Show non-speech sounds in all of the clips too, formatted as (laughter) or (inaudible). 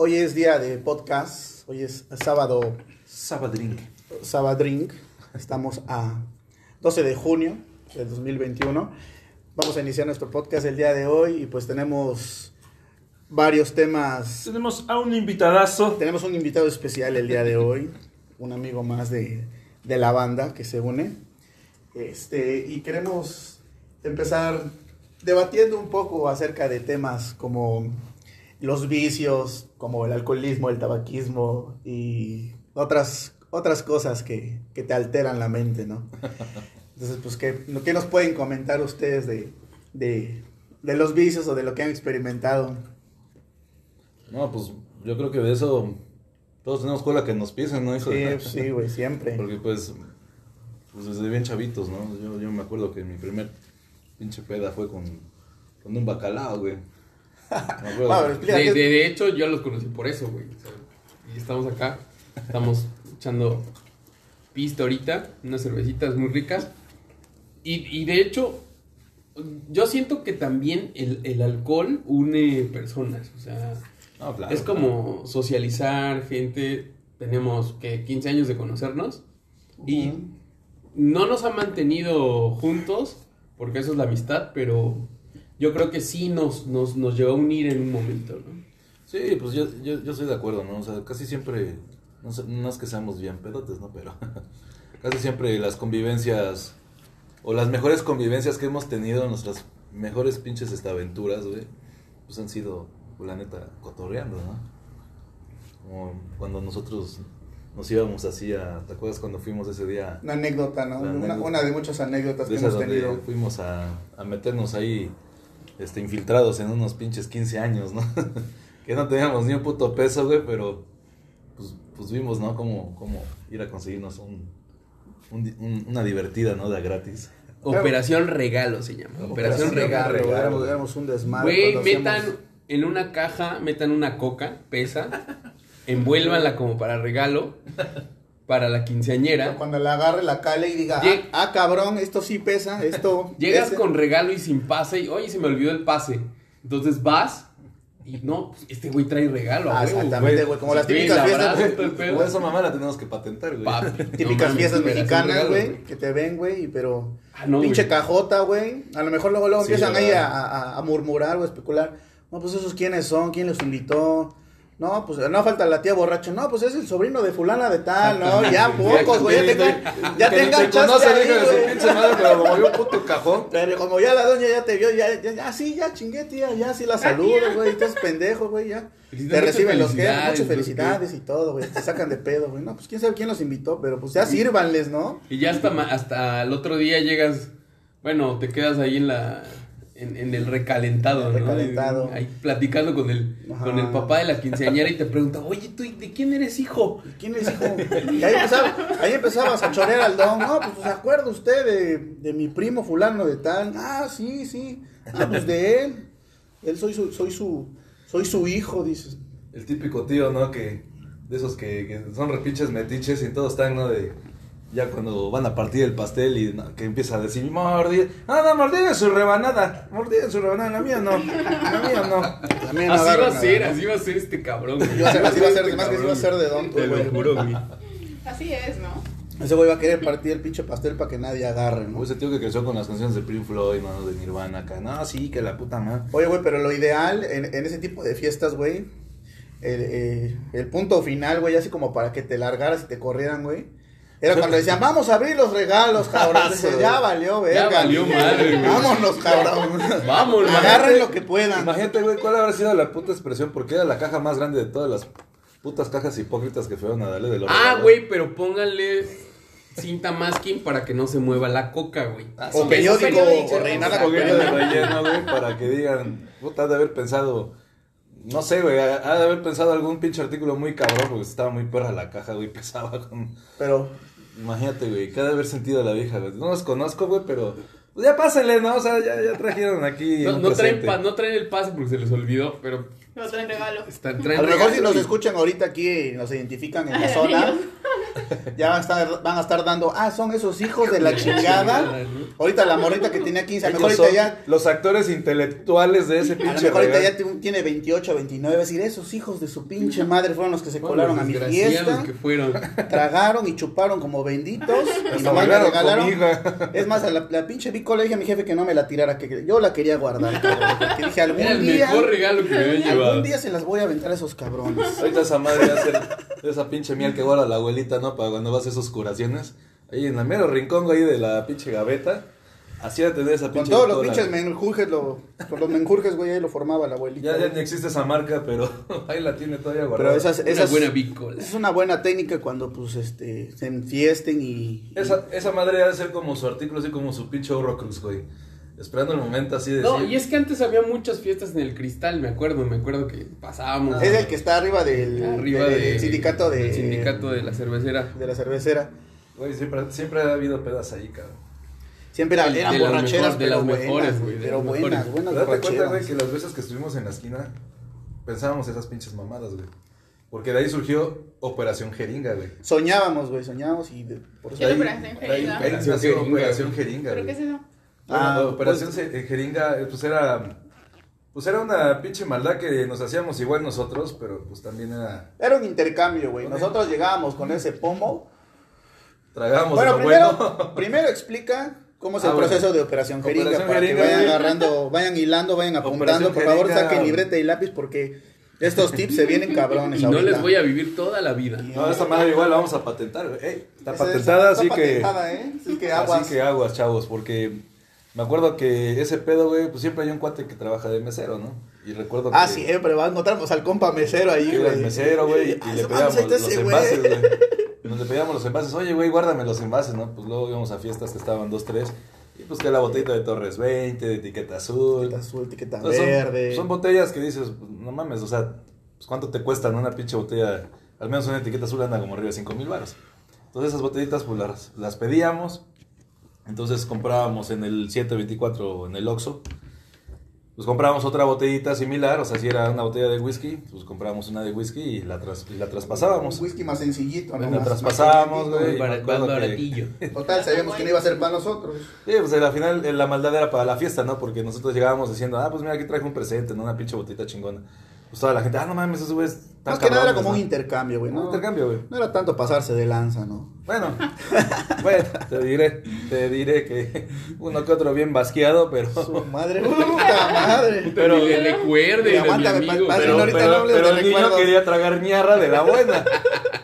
Hoy es día de podcast, hoy es sábado, Sabadrink. Sabadrink. Estamos a 12 de junio del 2021. Vamos a iniciar nuestro podcast el día de hoy y pues tenemos varios temas. Tenemos a un invitadazo. Tenemos un invitado especial el día de hoy, un amigo más de, de la banda que se une. Este, y queremos empezar debatiendo un poco acerca de temas como los vicios, como el alcoholismo, el tabaquismo y otras, otras cosas que, que te alteran la mente, ¿no? (laughs) Entonces, pues, ¿qué, qué nos pueden comentar ustedes de, de, de los vicios o de lo que han experimentado? No, pues yo creo que de eso todos tenemos cola que nos pisen, ¿no? Hijo Sí, de- pues, sí, güey, siempre. (laughs) Porque pues, pues desde bien chavitos, ¿no? Yo, yo me acuerdo que mi primer pinche peda fue con, con un bacalao, güey. (laughs) De, de, de hecho, yo los conocí por eso, güey. O sea, y estamos acá, estamos echando pista ahorita, unas cervecitas muy ricas. Y, y de hecho, yo siento que también el, el alcohol une personas. O sea, No, claro, es como socializar gente. Tenemos que 15 años de conocernos. Y Ujú. no nos ha mantenido juntos, porque eso es la amistad, pero yo creo que sí nos, nos, nos llevó a unir en un momento, ¿no? Sí, pues yo, yo, yo estoy de acuerdo, ¿no? O sea, casi siempre, no, sé, no es que seamos bien pedotes, ¿no? Pero (laughs) casi siempre las convivencias, o las mejores convivencias que hemos tenido, nuestras mejores pinches esta, aventuras, güey, pues han sido, la neta, cotorreando, ¿no? Como cuando nosotros nos íbamos así a, ¿te acuerdas cuando fuimos ese día? Una anécdota, ¿no? Una Una, anécdota. una de muchas anécdotas De que hemos tenido. fuimos a, a meternos ahí, este, infiltrados en unos pinches 15 años, ¿no? (laughs) que no teníamos ni un puto peso, güey, pero pues, pues vimos, ¿no? Cómo, cómo ir a conseguirnos un, un una divertida, ¿no? De a gratis. Operación Regalo se llama. Operación Regalo. Regalo, éramos un desmadre. Güey, metan hacíamos- en una caja, metan una coca, pesa, (laughs) envuélvanla como para regalo, para la quinceañera. Cuando la agarre la cale y diga, Lleg- ah, ah, cabrón, esto sí pesa, esto... (laughs) Llegas ese". con regalo y sin pase, y oye, se me olvidó el pase. Entonces vas y no, pues, este güey trae regalo. Ah, exactamente, güey, como las Sí, típicas la fiestas. Pues esa mamá la tenemos que patentar, güey. Papi, (laughs) Típicas no fiestas mexicanas, güey, que te ven, güey, y pero... Ah, no, pinche güey. cajota, güey. A lo mejor luego, luego Sí, empiezan ahí a, a- a murmurar o a especular. No, pues esos quiénes son, quién los invitó. No, pues no falta la tía borracha. No, pues es el sobrino de fulana de tal, ¿no? Ya pocos, güey, ya tengan, ya tengan te chance conoce, ahí, hija de su pinche madre, pero como yo un puto cajón. Pero como ya la doña ya te vio, ya, ya, ya sí, ya chingué, tía, ya sí la saludo, güey, estás pendejo, güey, ya. Felicidades, Te reciben los que, muchas no felicidades y todo, güey, te sacan de pedo, güey. No, pues quién sabe quién los invitó, pero pues ya sírvanles, ¿no? Y ya hasta, ma- hasta el otro día llegas, bueno, te quedas ahí en la en, en el recalentado, El ¿no? recalentado. Ahí platicando con el, Ajá. con el papá de la quinceañera y te pregunta, oye, ¿tú de quién eres hijo? ¿Y ¿Quién les dijo? Y ahí, empezaba, ahí empezabas a chorear al don. No, pues se acuerda usted de, de mi primo fulano de tal. Ah, sí, sí. Ah, pues de él. Él soy su, soy su, soy su hijo, dices. El típico tío, ¿no? Que de esos que, que son repinches metiches y todos están, ¿no? De ya cuando van a partir el pastel y no, que empieza a decir, mordida, no, no, mordida en su rebanada, mordida en su rebanada, la mía no, la mía no. También Así agarran va a ser, nada. así va a ser este cabrón. güey. Así va a ser, Este más que sí va a ser de don, Te lo juro, güey. Así es, ¿no? Ese güey va a querer partir el pinche pastel para que nadie agarre, ¿no? Ese tío que creció con las canciones de Pink Floyd, ¿no? De Nirvana acá, no, sí, que la puta madre. Oye, güey, pero lo ideal en, en ese tipo de fiestas, güey, el, eh, el punto final, güey, así como para que te largaras y te corrieran, güey, era cuando decían, vamos a abrir los regalos, (laughs) cabrón. Dices, ya valió, verga. Ya valió madre, güey. Vámonos, cabrón. (laughs) Vámonos. Agarren lo que puedan. Imagínate, güey, cuál habrá sido la puta expresión, porque era la caja más grande de todas las putas cajas hipócritas que fueron a darle de los Ah, güey, pero pónganle cinta masking para que no se mueva la coca, güey. O sí, periódico, periódico, o rellenada Un con poquito de periódico. relleno, güey, para que digan, puta, ha de haber pensado, no sé, güey, ha ha de haber pensado algún pinche artículo muy cabrón, porque estaba muy perra la caja, güey, (laughs) pesaba con... Pero, Imagínate, güey, de haber sentido la vieja, güey. No los conozco, güey, pero... Pues ya pásenle, ¿no? O sea, ya, ya trajeron aquí No, no traen pa- no traen el pase porque se les olvidó, pero No traen regalo. están a lo mejor si nos escuchan ahorita aquí y nos identifican en la zona, Ya van a estar, van a estar dando, ah, son esos hijos de la chingada. Ahorita la morrita que tenía 15, a lo mejor ahorita ya, los actores intelectuales de ese a lo pinche mejor ahorita ya tiene- tiene 28, 29, es decir, esos hijos de su pinche madre fueron los que se colaron a mi fiesta, que fueron. tragaron y chuparon como benditos y nomás me regalaron. conmigo. Es más, a la, la pinche Vico le dije a mi jefe que no me la tirara, que yo la quería guardar, cabrón, porque dije algún Era el día, mejor regalo que me habían llevado. Algún día se las voy a aventar a esos cabrones. Ahorita esa madre hace esa pinche miel que guarda la abuelita, ¿no? Para cuando vas a esas curaciones. Ahí en el mero rincón ahí de la pinche gaveta. Así de tener esa Con pinche. todos los pinches menjurjes, lo, con los menjurjes, güey, ahí lo formaba la abuelita. Ya, ya güey. ni existe esa marca, pero (laughs) ahí la tiene todavía Pero guardada. esas, Una buena bicola. es una buena técnica cuando, pues, este, se enfiesten y... Esa, esa madre ha de ser como su artículo, así como su pinche Horrocrux, güey. Esperando el momento así de. No, decir, y es que antes había muchas fiestas en el cristal, me acuerdo, me acuerdo que pasábamos. Es el que está arriba del, arriba del del sindicato de... del sindicato de la cervecera. de la cervecera. Güey, siempre, siempre ha habido pedas ahí, cabrón. Siempre eran, borracheras, mejor- de pero las buenas, mejores, güey, de pero las buenas, mejores. buenas Pero date cuenta, güey, que las veces que estuvimos en la esquina, pensábamos esas pinches mamadas, güey. Porque de ahí surgió Operación Jeringa, güey. Soñábamos, güey, soñábamos y de- por eso... ¿Qué De ahí- Operación Jeringa? Operación Jeringa, ¿Pero qué es eso? Bueno, Ah, Operación pues- Se- Jeringa, eh, pues era. Pues era una pinche maldad que nos hacíamos igual nosotros, pero pues también era. Era un intercambio, güey. Nosotros llegábamos con ese pomo. Tragábamos Bueno, lo primero, bueno. (laughs) primero explica cómo es Ah, el bueno. proceso de Operación Jeringa Operación para Jeringa, que vayan agarrando, vayan hilando, vayan apuntando. Operación Por favor, Jeringa. saquen libreta y lápiz porque estos tips se vienen cabrones (laughs) Y no ahorita. les voy a vivir toda la vida. No, esta madre igual la vamos a patentar, güey. Ey, está patentada, está así que. patentada, ¿eh? Así que aguas. Así que aguas, chavos, porque me acuerdo que ese pedo, güey, pues siempre hay un cuate que trabaja de mesero, ¿no? Y recuerdo Ah, que. siempre, va, encontramos al compa mesero ahí, era el güey. mesero, güey, y Ah, le pedíamos los ese envases, güey. güey. (laughs) Y Nos le pedíamos los envases, oye, güey, guárdame los envases, ¿no? Pues luego íbamos a fiestas que estaban dos, tres, y pues que la botellita de Torres 20, de etiqueta azul. Etiqueta azul, etiqueta Entonces, verde. Son, botellas que dices, pues, no mames, o sea, pues, ¿cuánto te cuestan una pinche botella? Al menos una etiqueta azul anda como arriba de 5 mil baros. Entonces esas botellitas, pues las, las pedíamos. Entonces comprábamos en el 724 en el Oxxo. Pues comprábamos otra botellita similar, o sea, si era una botella de whisky, pues comprábamos una de whisky y la, tras- y la traspasábamos. Un whisky más sencillito, ¿no? La Más- traspasábamos, más güey. calentito. me Bar- acuerdo que- baratillo. (laughs) Total, sabíamos que no iba a ser para nosotros. Sí, pues al final eh, la maldad era para la fiesta, ¿no? Porque nosotros llegábamos diciendo, ah, pues mira, aquí traje un presente, ¿no? Una pinche botita chingona. Pues toda la gente, ah, no mames, esos güeyes Más que nada era como un intercambio, güey, Un ¿no? intercambio, güey. No era tanto pasarse de lanza, ¿no? Bueno, bueno, te diré, te diré que uno que otro bien basqueado, pero... Su madre, (laughs) puta madre. Pero le recuerde, Pero, pero- pero de el niño quería tragar ñarra de la buena.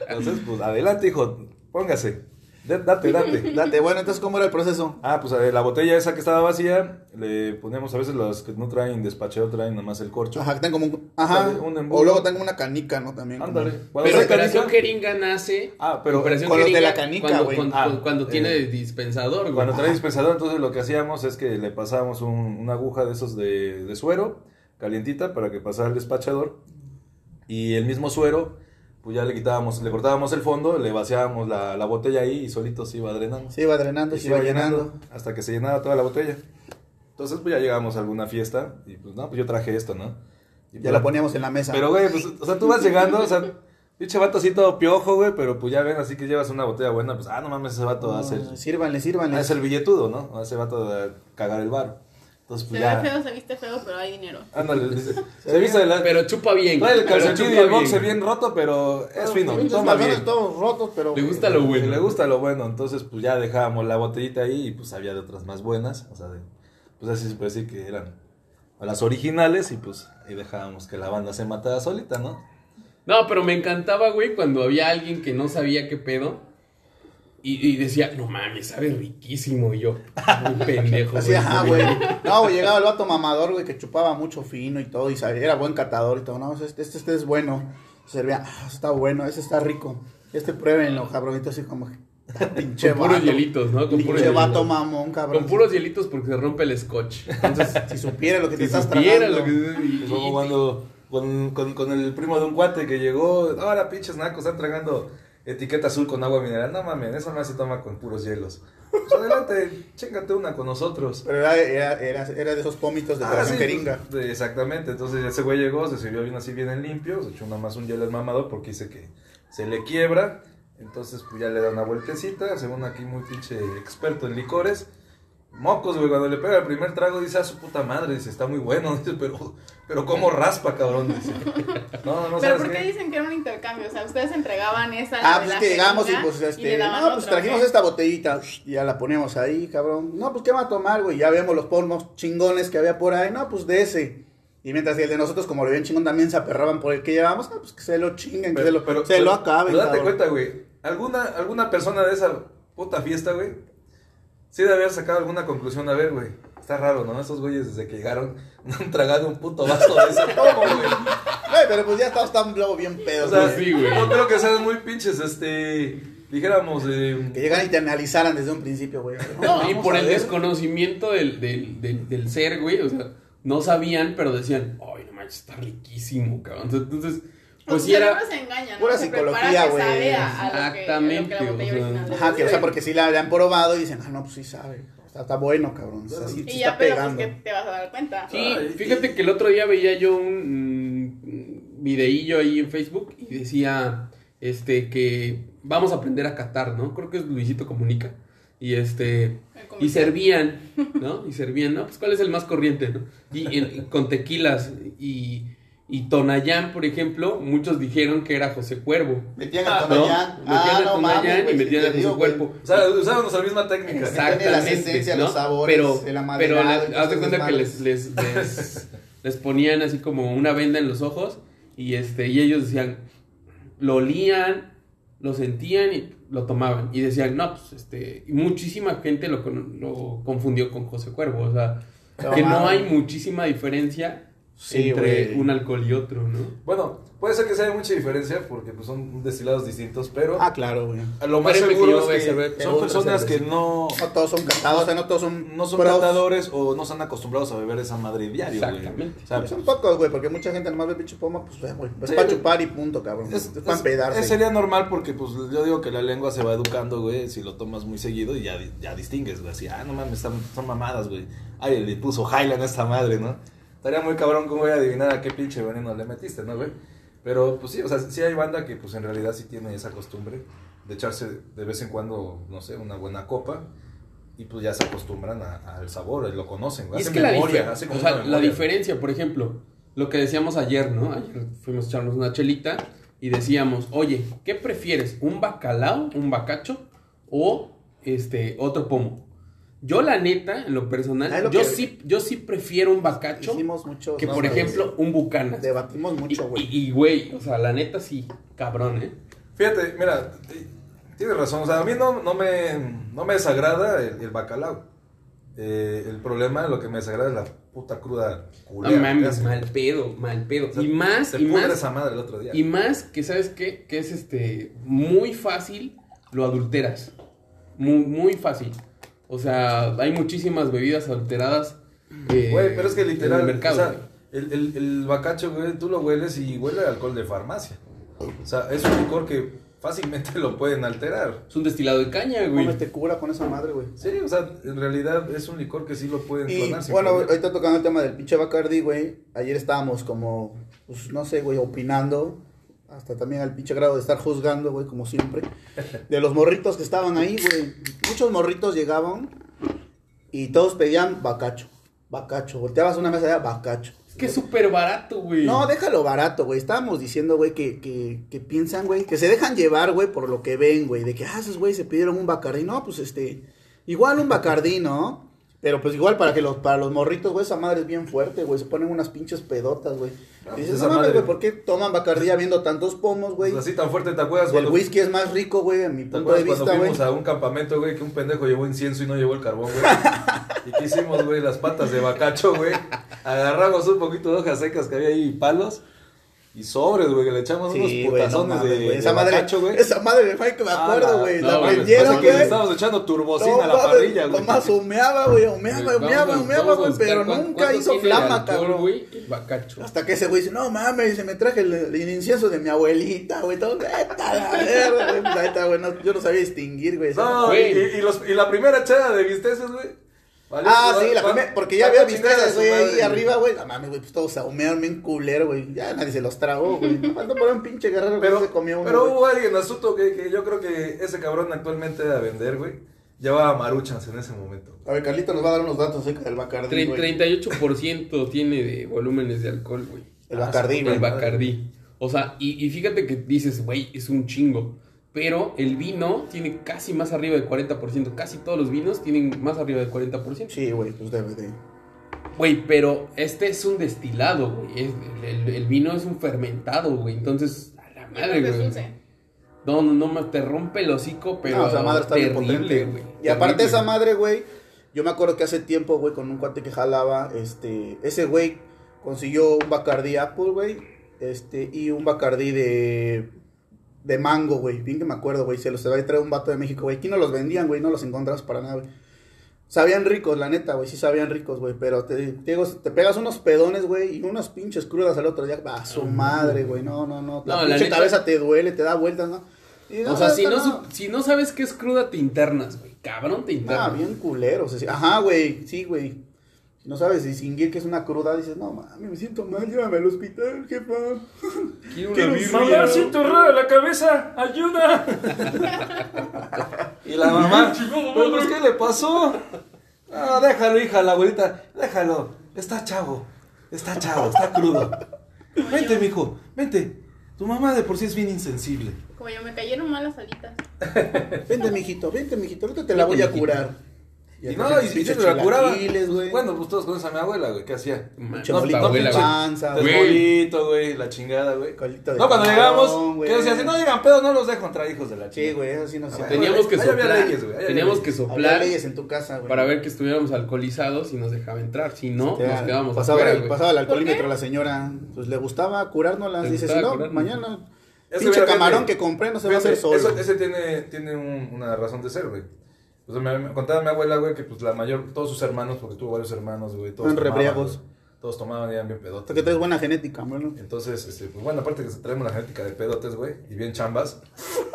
Entonces, pues adelante, hijo, póngase. Date, date. (laughs) Date, bueno, entonces, ¿cómo era el proceso? Ah, pues eh, la botella esa que estaba vacía, le ponemos a veces las que no traen despacheo, traen nomás el corcho. Ajá, que tengan como un... Ajá. Un embudo. o luego tengo una canica, ¿no? También. como- Ándale. Cuando Pero Operación Jeringa nace. Ah, pero Operación con los de la canica, cuando, güey. cuando, Ah, cuando eh, tiene dispensador, güey. Cuando trae dispensador, entonces lo que hacíamos es que le pasábamos un- una aguja de esos de, de suero, calientita, para que pasara el despachador. Y el mismo suero, pues ya le quitábamos, le cortábamos el fondo, le vaciábamos la, la botella ahí y solito se iba drenando. Se iba drenando, se iba llenando. hasta que se llenaba toda la botella. Entonces, pues ya llegamos a alguna fiesta y pues no, pues yo traje esto, ¿no? Y, Ya pues, la poníamos en la mesa. Pero, güey, pues, o sea, tú vas llegando, o sea, pinche vato así todo piojo, güey, pero pues ya ven, así que llevas una botella buena, pues, ah, no mames, ese vato va a ser, No, Sírvanle, sírvanle. va a ser billetudo, ¿no? Ese vato de cagar el bar. Entonces, Se pues ve ya, feo, se viste feo, pero hay dinero. ándale, (laughs) dice, se viste la... Pero chupa bien. Trae el pero calcetín y chupa el boxe bien. bien roto, pero es fino, Pinches toma calzones bien. todos rotos, pero... Le gusta lo bueno. Y le gusta lo bueno, entonces pues ya dejábamos la botellita ahí y pues había de otras más buenas, o sea, de, pues así se puede decir que eran las originales y pues ahí dejábamos que la banda se matara solita, ¿no? No, pero me encantaba, güey, cuando había alguien que no sabía qué pedo. Y, y decía, no mames, sabe riquísimo. Y yo, muy (laughs) pendejo. Así, ajá, güey. No, güey, llegaba el vato mamador, güey, que chupaba mucho fino y todo, y sabía, era buen catador y todo. No, este, este, este es bueno. Servía, ah, está bueno, ese está rico. Este pruébenlo, cabronito, así como ah, (laughs) pinche Con puros vato. hielitos, ¿no? Con puros Pinche vato hielitos. mamón, cabrón. Con puros hielitos porque se rompe el scotch. Entonces, si supiera lo que (laughs) te Si estás supiera tragando. lo que... y- Y luego y- cuando con, con, con el primo de un cuate que llegó, ahora pinches nacos, están tragando etiqueta azul con agua mineral. No mames, eso no se toma con puros hielos. Pues adelante, (laughs) chéngate una con nosotros. Pero era, era, era, era de esos pómitos de Ah, sí, jeringa. pues, exactamente, entonces ese güey llegó, se sirvió bien así bien en limpio, se echó nada más un hielo al mamador porque dice que se le quiebra Entonces, pues ya le da una vueltecita, según aquí muy pinche experto en licores. Mocos, güey, cuando le pega el primer trago dice a su puta madre, dice, está muy bueno, (laughs) dice, pero, pero cómo raspa, cabrón, dice. No, no Pero sabes ¿por qué qué. dicen que era un intercambio? O sea, ustedes entregaban esa. Ah, pues que llegamos y pues y este, le daban no, pues trajimos esta botellita, y ya la ponemos ahí, cabrón. No, pues qué va a tomar, güey, ya vemos los pomos chingones que había por ahí, no, pues de ese. Y mientras que el de nosotros, como lo ven chingón, también se aperraban por el que llevábamos, ah, pues que se lo chinguen, que se lo, se lo acaben, pero date cabrón. cuenta, güey, alguna, alguna persona de esa puta fiesta, güey, sí debe haber sacado alguna conclusión, a ver, güey. Está raro, ¿no? Esos güeyes desde que llegaron (laughs) no han tragado un puto vaso de ese (laughs) pomo, güey. Güey, pero pues ya estamos tan luego bien O pedos, sea, güey. sí, güey. no creo que sean muy pinches, este, dijéramos, eh, Que llegaran y te analizaran desde un principio, güey. (laughs) No, y por el ver. desconocimiento del, del, del, del ser, güey. O sea, no sabían, pero decían, ay, no manches, está riquísimo, cabrón. Entonces, pues era. se engañan, ¿no? Pura Se psicología, güey. lo que- que Exactamente, la o sea. original Ajá, que o sea, porque sí la habían probado y dicen, ah, no, pues sí sabe. Está, está bueno, cabrón. O sea, sí, sí Y ya, está pero pegando. pues que te vas a dar cuenta. Sí, Ay, fíjate que el otro día veía yo un mm, videillo ahí en Facebook y decía este que vamos a aprender a catar, ¿no? Creo que es Luisito Comunica. Y este y servían, ¿no? (laughs) Y servían, ¿no? Pues cuál es el más corriente, ¿no? Y en- con tequilas y y Tonayán, por ejemplo, muchos dijeron que era José Cuervo. Metían Ah, a ¿no? Tonayán. Metían Ah, a no Tonayán y metían a digo, José. Cuervo. o sea, usábamos la misma técnica. Exacto. Tiene la Exactamente, esencia, ¿no? los sabores, pero, el pero haz de cuenta que les, les, les, les ponían así como una venda en los ojos y este y ellos decían, lo olían, lo sentían y lo tomaban y decían, no, pues este, y muchísima gente lo, lo confundió con José Cuervo, o sea, que no hay muchísima diferencia Sí, entre un alcohol y otro, ¿no? Bueno, puede ser que sea mucha diferencia porque pues, son destilados distintos, pero Ah, claro, güey. a lo más Pero seguro yo es que son personas que no, No todos son catados, o sea, no todos son. no son pros. catadores o no están acostumbrados a beber esa madre diario, güey. Exactamente. O sea, Son pocos, güey, porque mucha gente nomás ve pinche poma, pues, güey. Es Sí. para chupar y punto, cabrón. Es, Es, para es- pedarse. es- sería normal porque pues yo digo que la lengua se va educando, güey, si lo tomas muy seguido y ya, ya distingues, güey, así, ah, no mames, están, son mamadas, güey. Ay, le puso Highland a esta madre, ¿no? Estaría muy cabrón cómo voy a adivinar a qué pinche veneno le metiste, ¿no, güey? Pero pues sí, o sea, sí hay banda que pues en realidad sí tiene esa costumbre de echarse de vez en cuando, no sé, una buena copa y pues ya se acostumbran al sabor, y lo conocen, güey. Y es que la, memoria, hacen o como sea, una la diferencia, por ejemplo, lo que decíamos ayer, ¿no? Ayer fuimos a echarnos una chelita y decíamos, oye, ¿qué prefieres? ¿Un bacalao, un bacacho o este otro pomo? Yo la neta, en lo personal, Ah, lo yo que- sí, yo sí prefiero un bacacho que no, por ejemplo un bucanas. Debatimos mucho, güey. Y, güey, o sea, la neta sí, cabrón, ¿eh? Fíjate, mira, tienes razón. O sea, a mí no, no, me, no me desagrada el, el bacalao. Eh, el problema, lo que me desagrada es la puta cruda No culera. mames, hace. mal pedo, mal pedo. O sea, y más, te y más, esa madre el otro día. Y más que, ¿sabes qué? Que es este muy fácil, lo adulteras. Muy, muy fácil. O sea, hay muchísimas bebidas adulteradas. eh, Güey, pero es que literal, En el mercado. o sea, güey. el, el, el bacacho, güey, tú lo hueles y huele a alcohol de farmacia. O sea, es un licor que fácilmente (laughs) lo pueden alterar. Es un destilado de caña, güey. Mames, te cura con esa madre, güey. Sí, o sea, en realidad es un licor que sí lo pueden Y clonar. bueno, problema. ahorita tocando el tema del pinche Bacardi, güey. Ayer estábamos como, pues no sé, güey, opinando. Hasta también al pinche grado de estar juzgando, güey, como siempre. De los morritos que estaban ahí, güey. Muchos morritos llegaban y todos pedían bacacho. Bacacho. Volteabas una mesa de bacacho. Es que es súper barato, güey. No, déjalo barato, güey. Estábamos diciendo, güey, que, que, que piensan, güey, que se dejan llevar, güey, por lo que ven, güey. De que, ah, esos güey se pidieron un bacardí. No, pues este, igual un bacardí, ¿no? Pero pues igual para que los, para los morritos, güey, esa madre es bien fuerte, güey. Se ponen unas pinches pedotas, güey. Ah, Y pues dices, esa no mames, madre- güey, ¿por qué toman bacardí habiendo tantos pomos, güey? Pues así tan fuerte, ¿te acuerdas? El cuando- whisky es más rico, güey, a mi ¿Te punto de cuando güey. fuimos a un campamento, güey, que un pendejo llevó incienso y no llevó el carbón, güey? (laughs) ¿Y qué hicimos, güey? Las patas de bacacho, güey. Agarramos un poquito de hojas secas que había ahí y palos. Y sobres, güey, que le echamos Sí, unos no putazones mames, de, güey. de Esa madre, bacacho, güey. esa madre, güey, que me Ah, acuerdo, güey. no, la vendieron, le güey. estábamos echando turbocina No, a la parrilla, güey. Nomás humeaba, güey, humeaba, humeaba, humeaba, güey, pero nunca hizo de flama, alcohol, cabrón. el bacacho. Hasta que ese güey dice, no mames, se me traje el, el incienso de mi abuelita, güey, todo, neta, la verga, güey, no, yo no sabía distinguir, güey. No, Güey. y, y los, y la primera echada de bisteces, güey. Ah, sí, la va- primera, porque ya había a a su güey, ahí madre, arriba, güey. No mames, güey, pues todos se ahumearon bien culero, güey. Ya nadie se los tragó, güey. Falta por un pinche guerrero que Pero, se comió uno. pero hubo alguien astuto que, que yo creo que ese cabrón actualmente a vender, güey. Llevaba maruchans en ese momento. A ver, Carlito nos va a dar unos datos acerca del Bacardí, Tre- güey. 38% tiene de volúmenes de alcohol, güey. El Ah, Bacardí, güey. El Bacardí. O sea, y, y fíjate que dices, güey, es un chingo. Pero el vino tiene casi más arriba del 40%. Casi todos los vinos tienen más arriba del 40%. Sí, güey, pues debe de. Güey, pero este es un destilado, güey. El, el- el vino es un fermentado, güey. Entonces, a la madre, güey. No, no, no, más te rompe el hocico, pero. no, esa madre está bien terrible, potente. güey. Y aparte Terrible. esa madre, güey, yo me acuerdo que hace tiempo, güey, con un cuate que jalaba, este, ese güey consiguió un Bacardí Apple, güey, este, y un Bacardí de, de mango, güey, bien que me acuerdo, güey, se los había traído un vato de México, güey, aquí no los vendían, güey, no los encontrabas para nada, güey. Sabían ricos, la neta, güey, sí sabían ricos, güey, pero te, te, digo, te pegas unos pedones, güey, y unas pinches crudas al otro día, a su madre, güey, no, no, no, la No, la pinche neta- cabeza te duele, te da vueltas, ¿no? Y O sea, si no, si no sabes qué es cruda, te internas, güey. Cabrón, te Ah, internas. bien culeros. así. Ajá, güey, sí, güey. No sabes distinguir que es una cruda, dices, no mami, me siento mal, llévame al hospital, jefa. (laughs) Quiero una Quiero birria. Mamá, siento rara la cabeza, ayuda. (laughs) y la mamá, "Pero, pues, ¿qué le pasó? No, déjalo, hija, la abuelita, déjalo. Está chavo, está chavo, está crudo. Vente, mijo, vente. Tu mamá de por sí es bien insensible. Como yo me cayeron mal las alitas. (laughs) Vente, mijito, vente, mijito, ahorita te la voy a mijito. curar. Y no, y si se la curaba. Bueno, pues todos conocen a mi abuela, güey, ¿qué hacía? Manches, No, esta no, abuela, güey. panza, Güey. Desbolito, güey, la chingada, güey. Colito de No, cuando llegamos, güey. que decía, si no llegan pedos, no los dejo entrar, hijos de la Sí, chingada. güey, eso sí no sé. Teníamos que soplar. Teníamos que Había soplar leyes en tu casa, güey. para ver que estuviéramos alcoholizados y nos dejaba entrar. Si no, nos quedábamos pasaba, afuera, pasaba el alcoholímetro a la señora. Pues le gustaba curárnoslas. Dice, si no, mañana. Ese, pinche camarón que compré no se va a hacer solo. eso- ese tiene, tiene un- una razón de ser, güey. O sea, me, me contaba mi abuela, güey, que pues la mayor, todos sus hermanos, porque tuvo varios hermanos, güey, todos tomaban, rebriagos. Todos tomaban y eran bien pedotes. Hasta que traes buena genética, bueno. Entonces, este, pues bueno, aparte que traemos la genética de pedotes, güey, y bien chambas.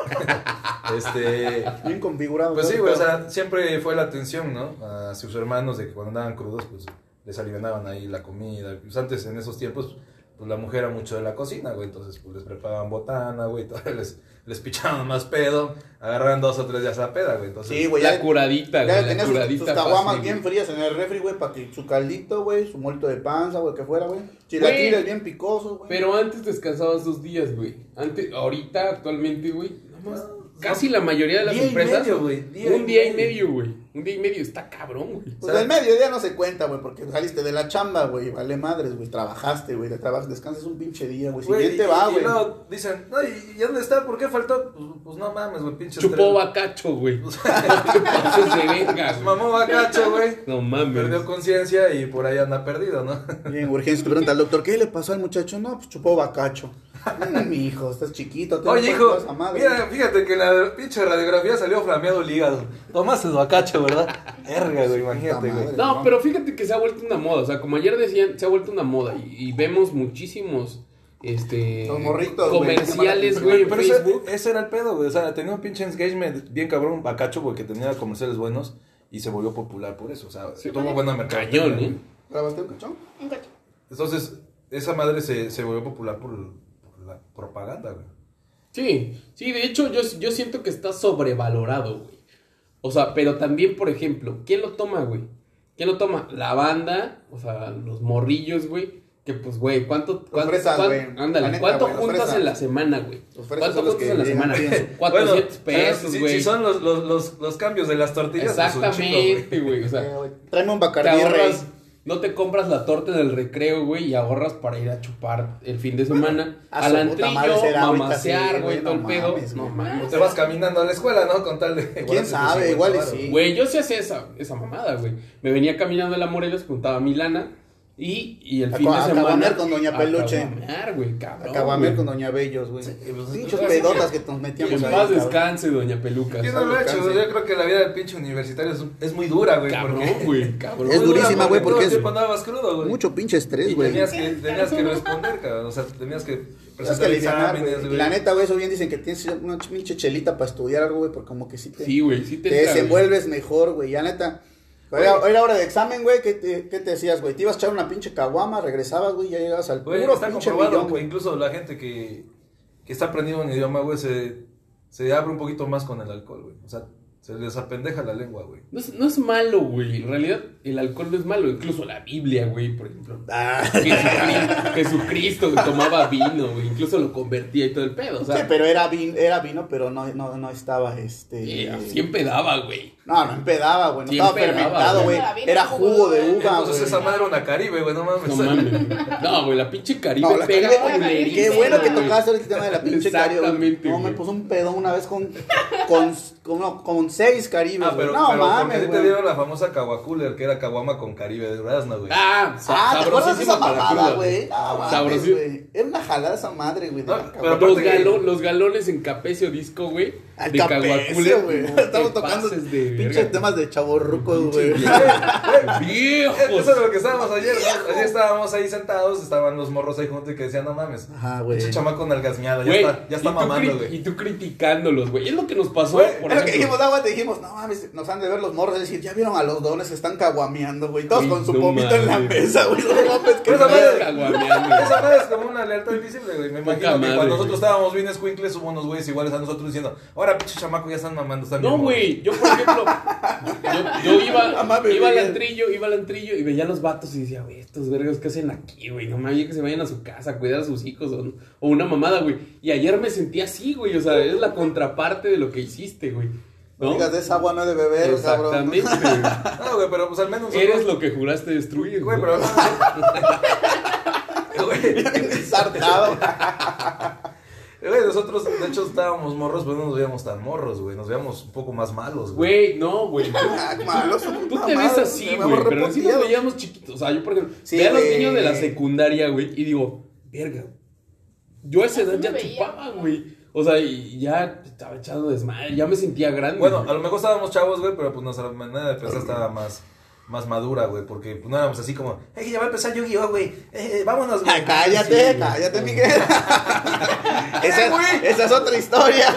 (laughs) este, Bien configurado. pues sí, güey, o sea, siempre fue la atención, ¿no? A sus hermanos de que cuando andaban crudos, pues les alivianaban ahí la comida. Pues antes, en esos tiempos, pues la mujer era mucho de la cocina, güey, entonces pues les preparaban botana, güey, (laughs) todavía les, les pichaban más pedo, agarraban dos o tres días a peda, güey, entonces... Sí, güey. La ya- curadita, Ya güey. La sus, sus curadita caguamas fácil, bien frías en el refri, güey, para que su caldito, güey, su muerto de panza, güey, que fuera, güey. Chilaquiles Güey. bien picosos, güey. Pero antes descansabas dos días, güey. Antes, ahorita, actualmente, güey. nada más, Casi la mayoría de las Día y empresas. medio, güey, día un y día y medio. güey. Un día y medio está cabrón, güey. Pues del mediodía no se cuenta, güey, porque saliste de la chamba, güey, vale madres, güey, trabajaste, güey, de trabajas, descansas un pinche día, güey, si Güey, bien te y- va, y güey. luego dicen, no, ¿y, y dónde está? ¿Por qué faltó? Pues, pues no mames, güey, pinches Chupó bacacho, (laughs) (laughs) venga, güey. Mamó bacacho, güey. No mames. Perdió conciencia y por ahí anda perdido, ¿no? Bien, urgencia, te pregunta al doctor, ¿qué le pasó al muchacho? No, pues chupó bacacho. (laughs) Mi hijo, estás chiquito. te Oye, hijo, mira, fíjate que en la pinche radiografía salió flameado el hígado. Tomaste bacacho, ¿verdad? Erga, güey, imagínate, güey. No, pero fíjate que se ha vuelto una moda. O sea, como ayer decían, se ha vuelto una moda. Y, y vemos muchísimos este Los morritos, güey, comerciales, güey, Pero ese, Facebook. ese era el pedo, güey. O sea, tenía un pinche engagement bien cabrón, bacacho, porque tenía comerciales buenos y se volvió popular por eso. O sea, Sí. tuvo buena mercado. Cañón, ¿eh? ¿Grabaste un cachón? Un coche. Entonces, esa madre se, se volvió popular por, por la propaganda, güey. Sí, sí, de hecho yo, yo siento que está sobrevalorado, güey. O sea, pero también, por ejemplo, ¿quién lo toma, güey? ¿Quién lo toma? La banda, o sea, los morrillos, güey. Que pues, güey, ¿cuánto, cuánto, fresas, cuán- güey. ándale, La neta, ¿cuánto güey, los juntas fresas. en la semana, güey? ¿Cuánto juntas que en la semana? bien. (laughs) 400 Bueno, pesos, si- güey. Si son los, los, los, los cambios de las tortillas, pues. Exactamente, güey. O sea, güey, (laughs) Tráeme un Bacardí no te compras la torta del recreo, güey, y ahorras para ir a chupar el fin de semana. (laughs) a al antrillo, mamasear, güey, güey, todo el pedo. No mames. Te vas caminando a la escuela, ¿no? Con tal de... ¿Quién sabe? Igual y sí. Güey, yo sí hacía esa, esa mamada, güey. Me venía caminando en la Morelos, juntaba mi lana y, y el A fin co- de a semana. con Doña a Peluche. caguamear, güey, cabrón. Con Doña Bellos, güey. pues, Pinchos pedotas que nos Que metíamos en ahí. paz descanse, Doña Pelucas. ¿Quién no lo ha hecho? Yo creo que la vida del pinche universitario es, es muy dura, güey. Cabrón, porque- güey, (laughs) cabrón. Es durísima, güey, porque es tiempo andabas crudo, güey. Mucho pinche estrés, güey. tenías que, tenías que responder, cabrón. O sea, tenías que Es que presentar exámenes, güey. La neta, güey, eso bien dicen que tienes una pinche chelita para estudiar algo, güey, porque como que sí te, Sí, güey, sí te te desenvuelves mejor, güey. Ya neta, Era, era hora de examen, güey. ¿Qué te, qué te decías, güey? Te ibas a echar una pinche caguama, regresabas, güey, ya llegabas al Güey, puro está pinche millón, güey. incluso la gente que, que está aprendiendo un idioma, güey, se, se abre un poquito más con el alcohol, güey. O sea, se les apendeja la lengua, güey. No es, no es malo, güey. En realidad, el alcohol no es malo. Incluso la Biblia, güey, por ejemplo. (laughs) Ah, Jesucristo, Jesucristo tomaba vino, güey. Incluso lo convertía y todo el pedo. O sí, sea, pero era vino, era vino, pero no, no, no estaba, este... eh, siempre daba, güey. No, no empedaba, güey. No Sí estaba empedaba, fermentado, güey. Era jugo de uva, Entonces güey. esa madre era una caribe, güey, no mames. No mames. No, güey, la pinche Caribe No, la pega Caribe- Qué bueno que tocaste el tema de la pinche Caribe. güey. Exactamente, No, me puso un pedón una vez con, con, con, no, con seis Caribes, Ah, güey. pero, no pero mames, ti te güey. dieron la famosa Caguacooler, que era caguama con caribe de durazno, güey. Ah, Ah, ¿te acuerdas de esa sabrosísima mamada, güey? No, mames, Sabrosísimo. güey. Era una jalada esa madre, güey. No, pero. Los, los galones en Capecio Disco, güey. Al de capecio, güey. (laughs) Estamos tocando de pinches verga. temas de chavorrucos, güey. (laughs) Viejos. Eso es lo que estábamos ayer, ¿no? Ayer estábamos ahí sentados, estaban los morros ahí juntos y que decían, no mames. Ajá, güey. Ese chamaco nalgasmeado, ya Güey, está, ya está y mamando, güey. Y tú criticándolos, güey. Es lo que nos pasó, Güey, por Es lo que dijimos, agua, te dijimos, no mames, nos han de ver los morros, es decir, ya vieron a los dones, se están caguameando, güey, todos con su no pomito en la mesa, güey, no mames, que esa no- madre- Caguameando. Esa madre es como una lealtad invisible, güey. Me imagino que cuando nosotros estábamos bien escuincles, hubo unos güeyes iguales a nosotros diciendo, ahora pinche chamaco ya están mamando, están No, güey, yo por ejemplo, yo, yo iba, (laughs) iba al antrillo, iba al antrillo y veía a los vatos y decía, güey, estos vergas, ¿qué hacen aquí, güey? No mames, que se vayan a su casa a cuidar a sus hijos o, o una mamada, güey. Y ayer me sentí así, güey, o sea, es la contraparte de lo que hiciste, güey. No digas de esa agua no de beber, cabrón. Exactamente, (laughs) güey. No, güey, pero pues al menos nosotros... Eres lo que juraste destruir, Güey, güey. pero... (laughs) Güey, Ensartado. Güey, nosotros de hecho estábamos morros, pero no nos veíamos tan morros, güey. Nos veíamos un poco más malos, güey. Güey, no, güey. (laughs) Ah, malos, Tú te ves así, güey, pero sí nos veíamos chiquitos. O sea, yo, por ejemplo, Sí, veo a los niños de la secundaria, güey, y digo, verga, yo a esa edad ya chupaba, güey. O sea, y ya estaba echado desmadre, ya me sentía grande. Bueno, güey. a lo mejor estábamos chavos, güey, pero pues nuestra manera de pensar estaba más, más madura, güey, porque pues no éramos así como, eh, que ya va a empezar Yu-Gi-Oh, güey, eh, eh, vámonos, güey. Ah, cállate, Sí, cállate, (laughs) Miguel. (laughs) esa, esa es otra historia. (laughs)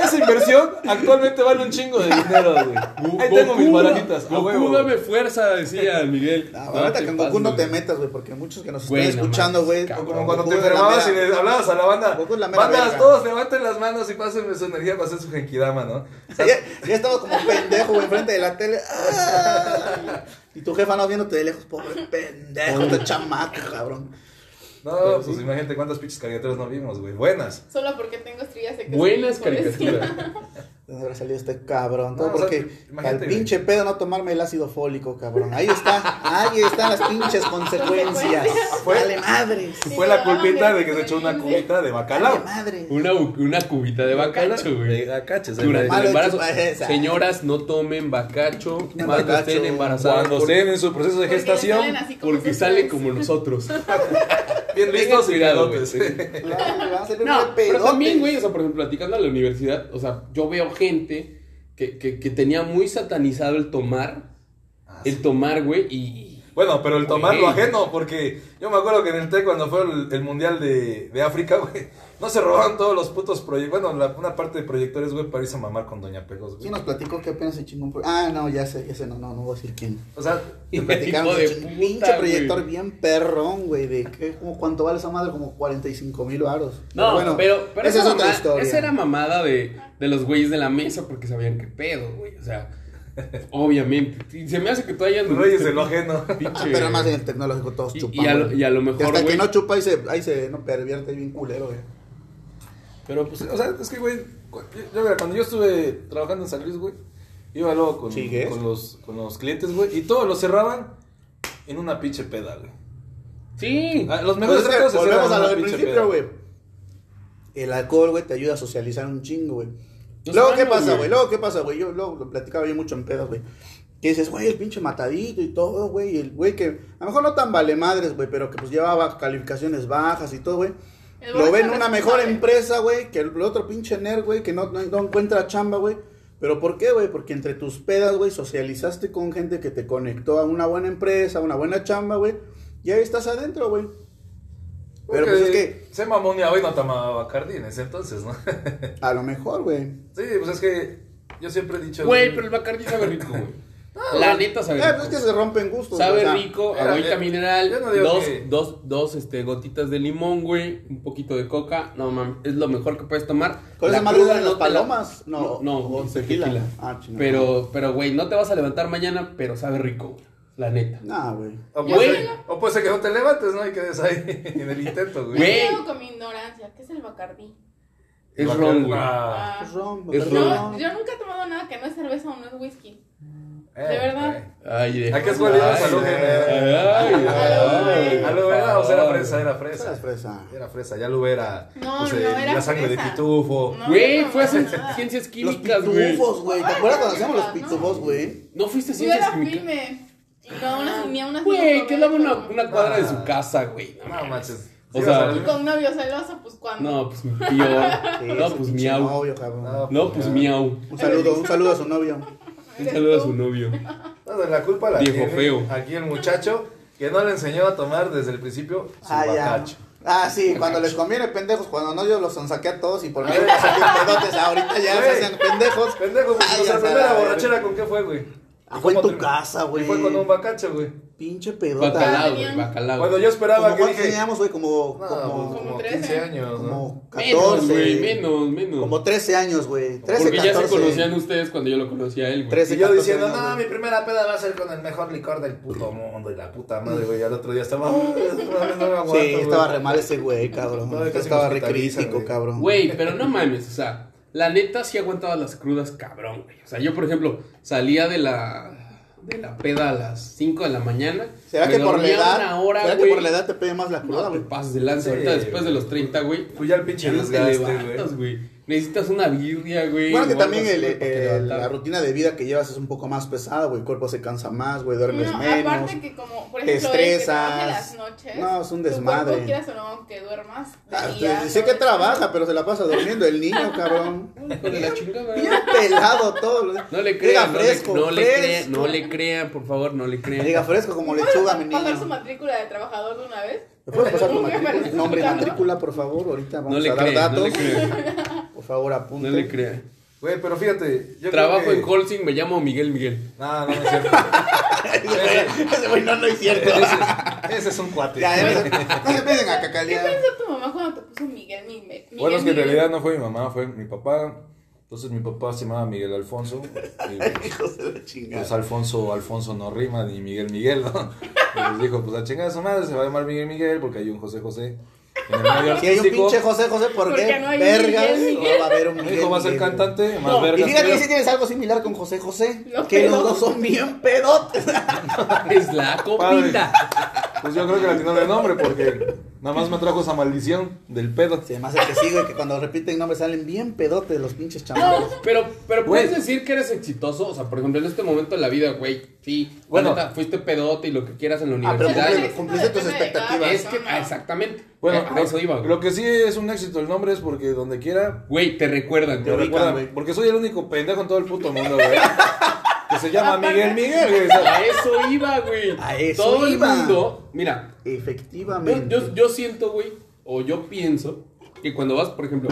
Esa inversión actualmente vale un chingo de dinero, güey. Ahí tengo mis Goku, barajitas, Goku, dame fuerza, decía Miguel. No, No ahorita te que en pases, Goku no te metas, güey, porque muchos que nos están escuchando, güey. cabrón. Como cuando Goku te enfermabas y le hablabas a la banda. Goku la mera Bandas, verga. todos levanten las manos y pásenme su energía para hacer su genkidama, ¿no? O sea, Ya, ya estamos como pendejo, güey, enfrente de la tele. ¡Ah! Y tu jefa no viéndote de lejos, pobre pendejo, este chamaco, cabrón. no, Pero pues sí. imagínate cuántas pinches caricaturas no vimos, güey. Buenas. Solo porque tengo sé que Buenas caricaturas. (laughs) ¿De dónde habrá salido este cabrón? Todo No, o sea, porque al pinche pedo no tomarme el ácido fólico, cabrón. Ahí está, ahí están las pinches consecuencias. Fue- Dale madres. Fue la culpita de que se echó una cubita de Dale bacalao. madres. Una, una cubita de bacacho, güey. De bacacho, Durante güey. el embarazo. (laughs) Señoras, no tomen bacacho No, cuando estén embarazadas. Cuando estén en su proceso de gestación, Porque salen flores. como nosotros. (laughs) bien listos y cuidado, salir No, pero también, güey, o sea, por ejemplo, platicando a la universidad, o sea, yo veo gente que, que, que tenía muy satanizado el tomar, Ah, el sí. tomar, güey, y... Bueno, pero el tomar lo ajeno, porque yo me acuerdo que en el TEC cuando fue el, el mundial de, de África, (laughs) güey, no se robaron todos los putos proyectos, bueno, la- una parte de proyectores, güey, para irse a mamar con Doña Pegos, güey. Sí nos platicó que apenas se chingó un pro- Ah, no, ya sé, ya sé, no, no, no voy a decir quién. O sea, Te de puta, pinche proyector güey. bien perrón, güey, de que, como, ¿cuánto vale esa madre? Como 45 mil varos. No, bueno, pero, pero esa esa, es otra mamada- historia. esa era mamada de, de los güeyes de la mesa porque sabían qué pedo, güey, o sea, (laughs) obviamente. Y se me hace que tú hayas... reyes de lo ajeno. (laughs) pinche- Pero más en el tecnológico todos y, chupan. y a lo, y a lo Y mejor, hasta güey... que no chupa ahí se, ahí se no pervierte bien culero, güey. Pero pues, o sea, es que, güey, yo, mira, cuando yo estuve trabajando en San Luis, güey, iba luego con, los, con los clientes, güey, y todos lo cerraban en una pinche peda, güey. Sí. Ah, Los mejores Pues es que volvemos a lo del principio, güey. El alcohol, güey, te ayuda a socializar un chingo, güey. No luego, ¿qué pasa, güey. güey? Luego, ¿qué pasa, güey? Yo luego lo platicaba yo mucho en pedas, güey. Que dices, güey, el pinche matadito y todo, güey. Y el güey que, a lo mejor no tan vale madres, güey, pero que pues llevaba calificaciones bajas y todo, güey. Lo ven en una mejor empresa, güey, que el otro pinche nerd, güey, que no, no, no encuentra chamba, güey. ¿Pero por qué, güey? Porque entre tus pedas, güey, socializaste con gente que te conectó a una buena empresa, a una buena chamba, güey. Y ahí estás adentro, güey. Pero pues es que, Se mamoneaba y no tomaba Bacardi en ese entonces, ¿no? a lo mejor, güey. sí, pues es que yo siempre he dicho... Güey, pero el Bacardi sabe rico, güey. No, La neta sabe Eh, rico. pues es que se rompen gustos. Sabe o sea, rico, mira, agüita mineral, no dos, que- dos, dos este, gotitas de limón, güey, un poquito de coca. No mames, es lo mejor que puedes tomar. ¿Con La esa madre de las no te la- palomas? No, No, no, o tequila. tequila. Ah. Pero, pero, güey, no te vas a levantar mañana, pero sabe rico, güey, la neta. Nah, güey. O puede, o puede ser que no te levantes, ¿no? Y quedes ahí (laughs) en el intento, güey. Güey. quedo con mi ignorancia. ¿Qué es el bacardí? Es ron, güey. Ah, Ah. Es ron, Es. No, yo nunca he tomado nada que no es cerveza o no es whisky. Eh, ¿De verdad? Ay, de- ¿A qué escuela ibas? Ay, ¿A lo ay, que- ay, ay, ¿A lo vera o sea, era fresa? Era Esa fresa. es fresa. Era fresa, ya lo era. No, pues, no, eh, era La sangre fresa. de pitufo. No, Güey, no, fue a no, cien- nada. ciencias Los químicas, güey. pitufos, güey. ¿Te acuerdas cuando hacíamos los No. pitufos, güey? ¿No fuiste a Yo ciencias era químicas? Y no, una, ni a una Güey, quedaba una, una una cuadra de Ah. su casa, güey. No No manches. O sea, Y con novio celoso, pues cuando. No, pues peor. (laughs) Sí, No, ese pues miau. No, No, pues miau. Un saludo, un saludo a su novio. Un saludo a su novio. No, de la culpa la Viejo tiene feo. aquí el muchacho que no le enseñó a tomar desde el principio su Ah, ya. bacacho. Ah, sí, cuando les conviene, pendejos. Cuando no, yo los saqué a todos y por mí (laughs) los saqué pedotes. Ahorita ya se hacen pendejos. Pendejo, pues ya primera sabes. borrachera con qué fue, güey. Ah, fue en tu casa, güey. Y fue con un bacacho, güey. Pinche pedota. Bacalao, güey, bacalao. Cuando yo esperaba ¿Cómo que cuántos dije. teníamos, güey? Como, No, como, como, Como 15 13. años, ¿no? como Menos, 14. güey, menos, menos. Como 13 años, güey. 13, Porque ya se 14. conocían ustedes cuando yo lo conocía a él, güey. 13, Y yo 14 diciendo, años, no, mi primera peda va a ser con el mejor licor del puto mundo y la puta madre, güey. Al otro día estaba, "Ay, no mames, no me aguanto, Sí, güey". estaba re mal ese güey, cabrón. No, estaba re crítico, cabrón. Güey, pero no mames, o sea, la neta sí aguantaba las crudas cabrón, güey. O sea, yo, por ejemplo, salía de la, de la peda a las 5 de la mañana. ¿Será que por la edad? una hora, ¿Será que güey? por la edad te pide más la cruda, No te güey? pases de lanza. Sí, Ahorita después de güey. los 30, güey. Pues ya el pinche Ya no te desgaste, levantas, güey. Necesitas una birria, güey. Bueno, que también el- el- la rutina de vida que llevas es un poco más pesada, güey. El cuerpo se cansa más, güey. Duermes No, menos. aparte que como, por te ejemplo, que estresas. las noches. No, es un tu desmadre. cuerpo, quieras o no, aunque duermas. Ah, día, sé no que trabaja, pero se la pasa durmiendo el niño, cabrón. De la chingada. Bien pelado todo. No le Llega crean, no le- fresco, no le, fresco. crean, no le crean, por favor, no le crean. Llega fresco como lechuga, mi ¿Puedo pasar su niño. matrícula de trabajador de una vez? ¿Me puedes pasar tu matrícula? Nombre y matrícula, por favor. Ahorita vamos No le a dar datos. (laughs) Por favor, apunte. No le crean. Güey, pero fíjate, yo Trabajo creo que... en Holsing, me llamo Miguel Miguel. No, no, no es cierto. (laughs) Ese güey no, no es cierto. ese, ese es un cuate. Ya, no se- empiecen a ¿Qué cacalear. pensó tu mamá cuando te puso Miguel Miguel? Miguel Bueno, es que en realidad no fue mi mamá, fue mi papá. Entonces mi papá se llamaba Miguel Alfonso. (laughs) Y Hijos de la chingada. pues Alfonso, Alfonso no rima, ni Miguel Miguel, ¿no? Entonces dijo, pues a chingar a su madre se va a llamar Miguel Miguel porque hay un José José en el medio (laughs) Si hay un artístico. pinche José José, ¿por Porque qué? no hay un Vergas. Miguel Miguel. No va a haber un Miguel va a ser Miguel. cantante, más No, y vergas fíjate que yo. sí tienes algo similar con José José. Los que los pedos. dos son bien pedotes. (laughs) Es la copita. Pues yo creo que le atinó el nombre porque nada más me trajo esa maldición del pedo. Se me hace que sí, güey, que cuando repiten nombres salen bien pedotes los pinches chamacos. Pero, pero Güey. puedes decir que eres exitoso. O sea, por ejemplo, en este momento de la vida, güey. Sí, Bueno. fuiste pedote y lo que quieras en la Ah, pero universidad. cumpliste- cumpliste tus de expectativas. es que, ah, exactamente. Bueno, Eh, a eso iba, güey. lo que sí es un éxito el nombre es porque donde quiera Güey, te recuerdan. Te recuerdan, güey. porque soy el único pendejo en todo el puto mundo, güey. (laughs) que se llama Miguel Miguel, güey. o sea, A eso iba, güey. A eso Todo iba. el mundo. Mira, Efectivamente. yo, yo siento, güey, o yo pienso que cuando vas, por ejemplo,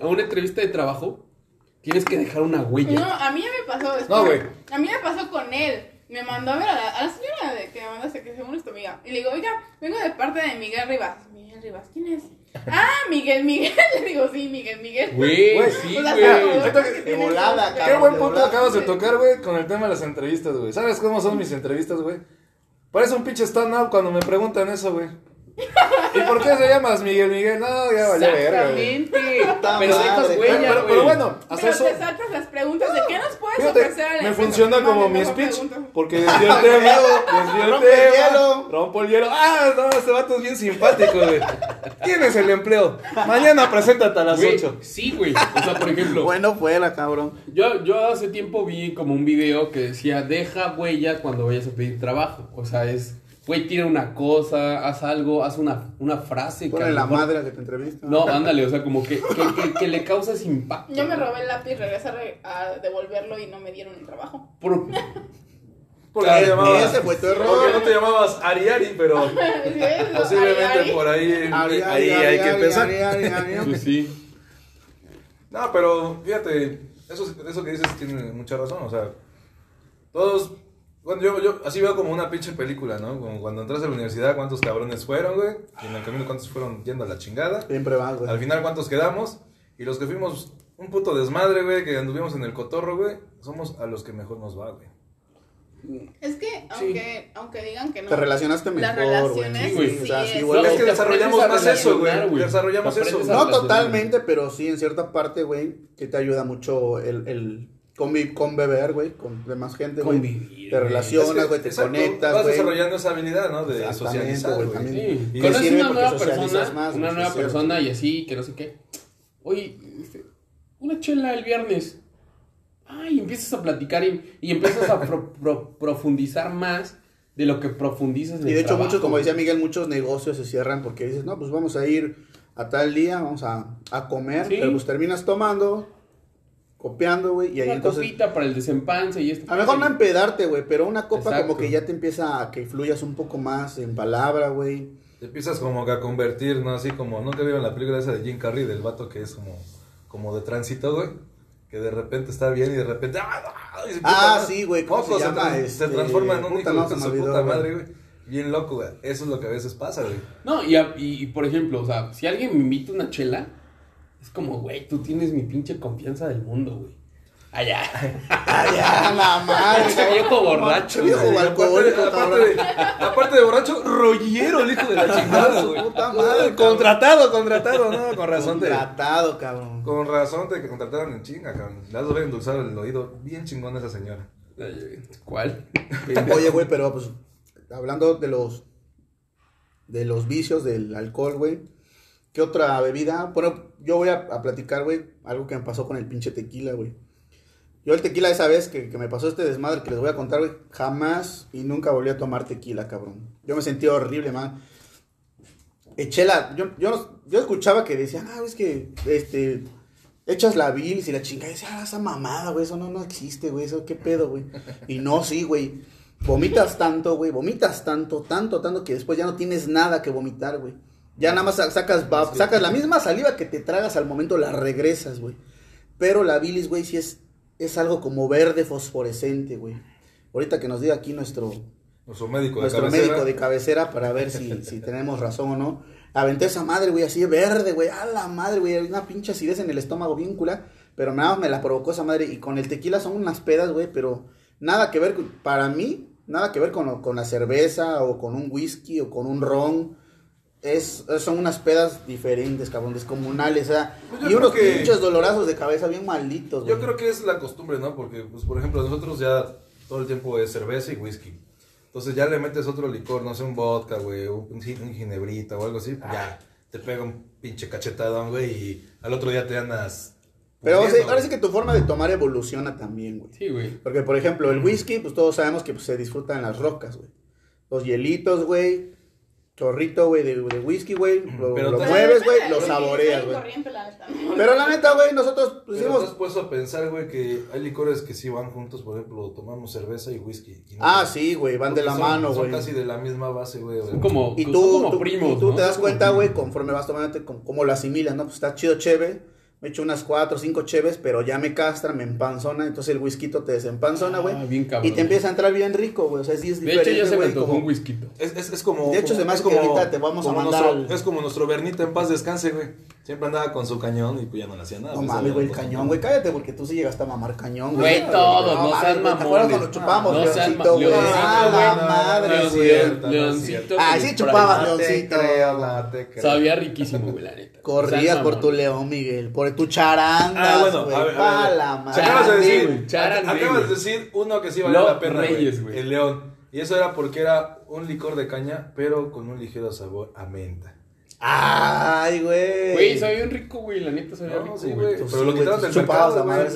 a una entrevista de trabajo, tienes que dejar una huella. No, a mí ya me pasó. es No, güey. A mí me pasó con él. Me mandó a ver a la, a la señora de que me mandaste, que según es tu amiga. Y le digo, oiga, vengo de parte de Miguel Rivas. Miguel Rivas, ¿quién es? Ah, Miguel Miguel. Le (laughs) digo, sí, Miguel Miguel. Güey, (laughs) sí, güey. (laughs) de volada, sus- Qué cabrón, buen punto acabas de tocar, güey, con el tema de las entrevistas, güey. ¿Sabes cómo son mis entrevistas, güey? Parece un pinche stand-up cuando me preguntan eso, güey. ¿Y por qué se llamas Miguel Miguel? No, ya valió verga, güey. Exactamente. Pero dejas Pero, huella, pero- güey. bueno, hasta Pero eso. te saltas las preguntas de qué nos puedes Fíjate, ofrecer a la me empresa? funciona No, como no, mi no, speech, pregunta. porque desvió el tema, (laughs) desvió el Rompe el tema, hielo. rompo el hielo. Ah, no, este vato es bien simpático, güey. Tienes el empleo. Mañana preséntate a las Güey, 8. Sí, güey. O sea, por ejemplo, Bueno, fuera, cabrón. yo, yo hace tiempo vi como un video que decía, deja huella cuando vayas a pedir trabajo. O sea, es, güey, tira una cosa, haz algo, haz una, una frase. Ponle la mejor- madre a que te entrevista. No, ándale, o sea, como que, que, que- que le causes impacto. Yo me robé el lápiz, regresé a, re- a devolverlo y no me dieron el trabajo. Por- Porque Claro, te llamabas- ese fue tu Porque error. no te llamabas Ariari, pero (laughs) posiblemente por ahí, Ari, ahí Ari, hay Ari, que empezar. Ari, Ari, Ari. Pues sí. No, pero fíjate, eso, eso que dices tiene mucha razón. O sea, todos Bueno, yo, yo así veo como una pinche película, ¿no? Como cuando entras a la universidad, cuántos cabrones fueron, güey. Y en el camino, cuántos fueron yendo a la chingada. Siempre va, güey. Al final, cuántos quedamos. Y los que fuimos un puto desmadre, güey, que anduvimos en el cotorro, güey, somos a los que mejor nos va, güey. Es que, aunque, aunque digan que no. Te relacionaste Las mejor, güey. relaciones, Sí, güey. o sea, sí, es- que desarrollamos más eso, güey. Desarrollamos eso. No totalmente, pero sí, en cierta parte, güey, que te ayuda mucho el, el convi- conbeber, güey, con demás gente, güey. Convivir, Te güey. relacionas, güey, te Exacto, conectas, Vas güey. desarrollando esa habilidad, ¿no? De socializar, güey. Sí, Y conoces una nueva persona, más, una nueva es persona y así, que no sé qué. Oye, este, una chela el viernes. Ay, empiezas a platicar y, y empiezas a pro- pro- profundizar más de lo que profundizas en Y el de hecho, trabajo. muchos, como decía Miguel, muchos negocios se cierran porque dices, no, pues vamos a ir a tal día, vamos a, a comer, Sí. pero pues terminas tomando, copiando, güey, y ahí Una entonces... copita para el desempance y esto. A lo mejor no empedarte, güey, pero una copa Exacto. como que ya te empieza a que fluyas un poco más en palabra, güey. Te empiezas como que a convertir, ¿no? Así como, ¿nunca vieron la película esa de Jim Carrey, del vato que es como, como de tránsito, güey? Que de repente está bien y de repente... ¡Ah, ah! Ah, sí, güey, ¿cómo se Este, Se transforma en un puta, hijo no, de se me su olvidó, puta madre, güey. Bien loco, güey. Eso es lo que a veces pasa, güey. No, y, a- y, y, por ejemplo, o sea, si alguien me invita una chela, es como, güey, tú tienes mi pinche confianza del mundo, güey. Allá. Ya, la madre. Ese viejo borracho, Viejo güey. alcohólico, aparte, aparte de borracho, rollero el hijo de la chingada, Su güey. puta madre. Contratado, contratado, ¿no? Con razón te... Tratado, cabrón. Con razón te contrataron en chinga, cabrón. Le has de haber endulzado el oído bien chingón a esa señora. ¿Cuál? Oye, güey, pero pues hablando de los de los vicios del alcohol, güey. ¿Qué otra bebida? Bueno, yo voy a, platicar, güey, algo que me pasó con el pinche tequila, güey. Yo el tequila esa vez que, me pasó este desmadre que les voy a contar, güey, jamás y nunca volví a tomar tequila, cabrón. Yo me sentí horrible, man. Eché la... Yo, yo escuchaba que decían, ah, es que, este... Echas la bilis y la chingada. Y decía, ah, esa mamada, güey, eso no, no existe, güey, eso qué pedo, güey. Y no, sí, güey. Vomitas tanto, güey, vomitas tanto, tanto, tanto que después ya no tienes nada que vomitar, güey. Ya nada más sa- sacas, sacas la misma saliva que te tragas al momento, la regresas, güey. Pero la bilis, güey, sí es, es algo como verde fosforescente, güey. Ahorita que nos diga aquí nuestro, Nuestro médico de nuestro cabecera. médico de cabecera para ver si, (laughs) si tenemos razón o no. Aventé esa madre, güey, así verde, güey. A la madre, güey. Hay una pinche acidez en el estómago bien cula. Pero nada, me la provocó esa madre. Y con el tequila son unas pedas, güey. Pero nada que ver, para mí, nada que ver con, con la cerveza o con un whisky o con un ron. Es, son unas pedas diferentes, cabrón, descomunales. O sea, Pues yo y unos que- pinches dolorazos de cabeza bien malditos, Yo güey. creo que es la costumbre, ¿no? Porque, pues, por ejemplo, nosotros ya todo el tiempo es cerveza y whisky. Entonces ya le metes otro licor, no sé, un vodka, güey, un, un ginebrita o algo así, pues ya te pega un pinche cachetadón, güey, y al otro día te andas... Pero o sea, pudriendo, ahora sí güey. que tu forma de tomar evoluciona también, güey. Sí, güey. Porque, por ejemplo, el whisky, pues todos sabemos que pues, se disfruta en las rocas, güey. Los hielitos, güey. Chorrito, güey, de, de whisky, güey. Lo, Pero lo mueves, güey, Pero lo saboreas, güey. incorriente, la neta. Pero la neta, güey, nosotros Pero pusimos... te has puesto a pensar, güey, que hay licores que sí van juntos, por ejemplo, tomamos cerveza y whisky. y no- Ah, sí, güey, van de la son- mano, Son güey. casi de la misma base, güey. Son como, Y son tú, como tú, primos, y tú ¿no? te das Son cuenta, güey, conforme vas tomando, como, como lo asimilas, ¿no? Pues está chido chévere. Me echo unas cuatro o cinco cheves, pero ya me castra, me empanzona. Entonces el whisky te desempanzona, güey. Ah, bien cabrón. y te empieza a entrar bien rico, güey. O sea, sí es De hecho, ya se me güey, antojó como- un whisky. Es, es, es como. De hecho, como- se me hace es que como- ahorita te vamos a como mandar nuestro- al- Es como nuestro Bernito en paz descanse, güey. Siempre andaba con su cañón y pues ya no le hacía nada. No pues, mames, güey, el cañón, güey. Cállate porque tú sí llegaste a mamar cañón, Güey, todos, no mames, sean güey, ¿Te acuerdas cuando chupamos, No Leoncito, güey? Leoncito, Ah, güey, la no, madre, güey. cierto, no Leoncito. Ah, sí. No te Leoncito. creo, no te creo. Sabía riquísimo, güey, la neta. Corrías por tu león, Miguel. Por tu charandas, Ah, bueno, a ver, a ver, Pa' a ver. la madre. Acabas de decir, acabas de decir uno que sí Los la pena, Reyes, güey, el león. Y eso era porque era un licor de caña, pero con un ligero sabor a menta. Ay, güey. Güey, sabía bien rico, güey, la neta sabía No, rico, sí, güey. Pero sí, lo quitaron del mercado, la güey.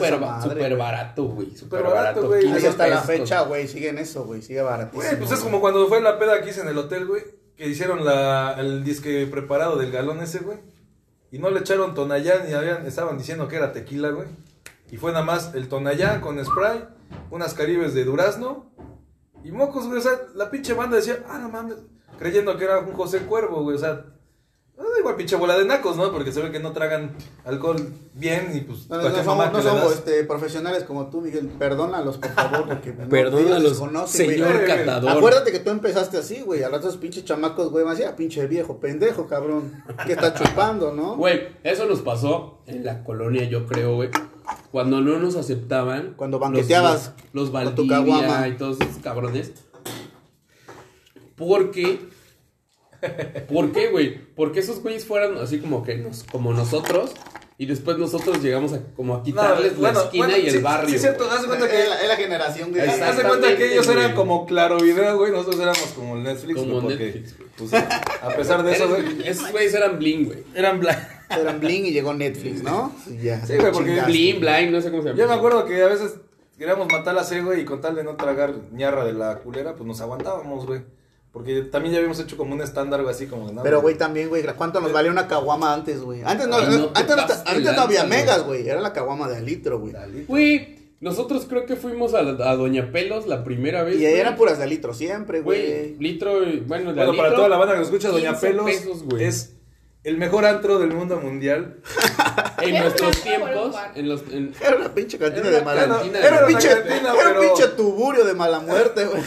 güey. barato, güey. Súper Súper barato, güey. 15 Ahí está la fecha, güey. Sigue en eso, güey. Sigue baratísimo. Güey, pues es como cuando fue la peda que hice en el hotel, güey, que hicieron la, el disque preparado del galón ese, güey. Y no le echaron tonallán y habían, estaban diciendo que era tequila, güey. Y fue nada más el tonallán con spray, unas caribes de durazno y mocos, güey. O sea, la pinche banda decía, ah, no mames, creyendo que era un José Cuervo, güey. O sea, igual pinche bola de nacos, ¿no? Porque se ve que no tragan alcohol bien y pues No, no, no somos, no somos, este, profesionales como tú, Miguel. Perdónalos, por favor, porque no- Perdónalos, señor güey. catador. Acuérdate que tú empezaste así, güey. Al rato esos pinches chamacos, güey, más ya, pinche viejo, pendejo, cabrón. Que está chupando, ¿no? Güey, eso nos pasó en la colonia, yo creo, güey. Cuando no nos aceptaban. Cuando banqueteabas Los, los con tu Valdivia caguama. y todos esos cabrones. Porque. ¿Por qué, güey? Porque esos güeyes fueran así como que nos, como nosotros. Y después nosotros llegamos a como a quitarles No, la bueno, esquina bueno, y el sí, barrio. Sí, cierto, güey. haz de cuenta Es que. la, es la generación. Exacto. Haz de cuenta que ellos eran como Claro Video, güey. Nosotros éramos como el Netflix, Como porque, Netflix, güey. pues, a pesar de eso, güey, Esos güeyes eran bling, güey. eran blancos. Eran Bling y llegó Netflix, ¿no? Y ya. Sí, güey, porque. Bling, blind, no sé cómo se llama. Yo me acuerdo que a veces queríamos matar a C, güey, y con tal de no tragar ñarra de la culera, pues nos aguantábamos, güey. Porque también ya habíamos hecho como un estándar, güey, así como de nada. Pero, güey, también, güey, ¿cuánto nos valía una caguama antes, güey? Antes no, Ay, no no- te antes, no, antes no había megas, güey. Era la caguama de al litro, güey. Güey, nosotros creo que fuimos a, la- a Doña Pelos la primera vez. Y ahí güey. eran puras de litro siempre, Güey, güey. litro, y- bueno, de Bueno, para toda la banda que nos escucha, Doña 15 Pelos pesos, es el mejor antro del mundo mundial. (laughs) En Era nuestros tiempos, en los... en- Era una pinche cantina de una mala cantina Era de un pinche, cantina, era un pero- pinche tuburio de mala muerte, güey.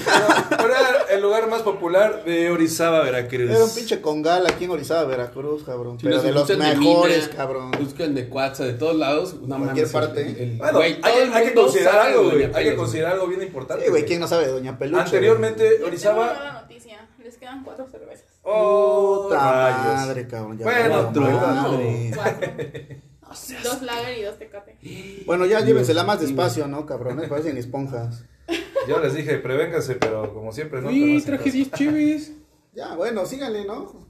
Pero (laughs) era el lugar más popular de Orizaba, Veracruz. Era un pinche congal aquí en Orizaba, Veracruz, cabrón. si Pero de los de mejores, Mina, cabrón. Buscan de Cuatza, de todos lados. No Cualquier mames, parte. el- el- Bueno, güey, hay, hay que considerar algo, de güey. Hay que considerar algo bien importante. Sí, güey, ¿quién no sabe de Doña Peluche? Anteriormente, una Orizaba. Les quedan cuatro cervezas. Oh, rayos. madre, cabrón. ya Bueno, otro. madre. Cuatro. Dos lager y dos tecate. Bueno, ya llévensela más despacio, ¿no, cabrón? Parecen esponjas. (laughs) Yo les dije, prevénganse, pero como siempre, no. Hacen traje caso. 10 chivis. Ya, bueno, síganle, ¿no?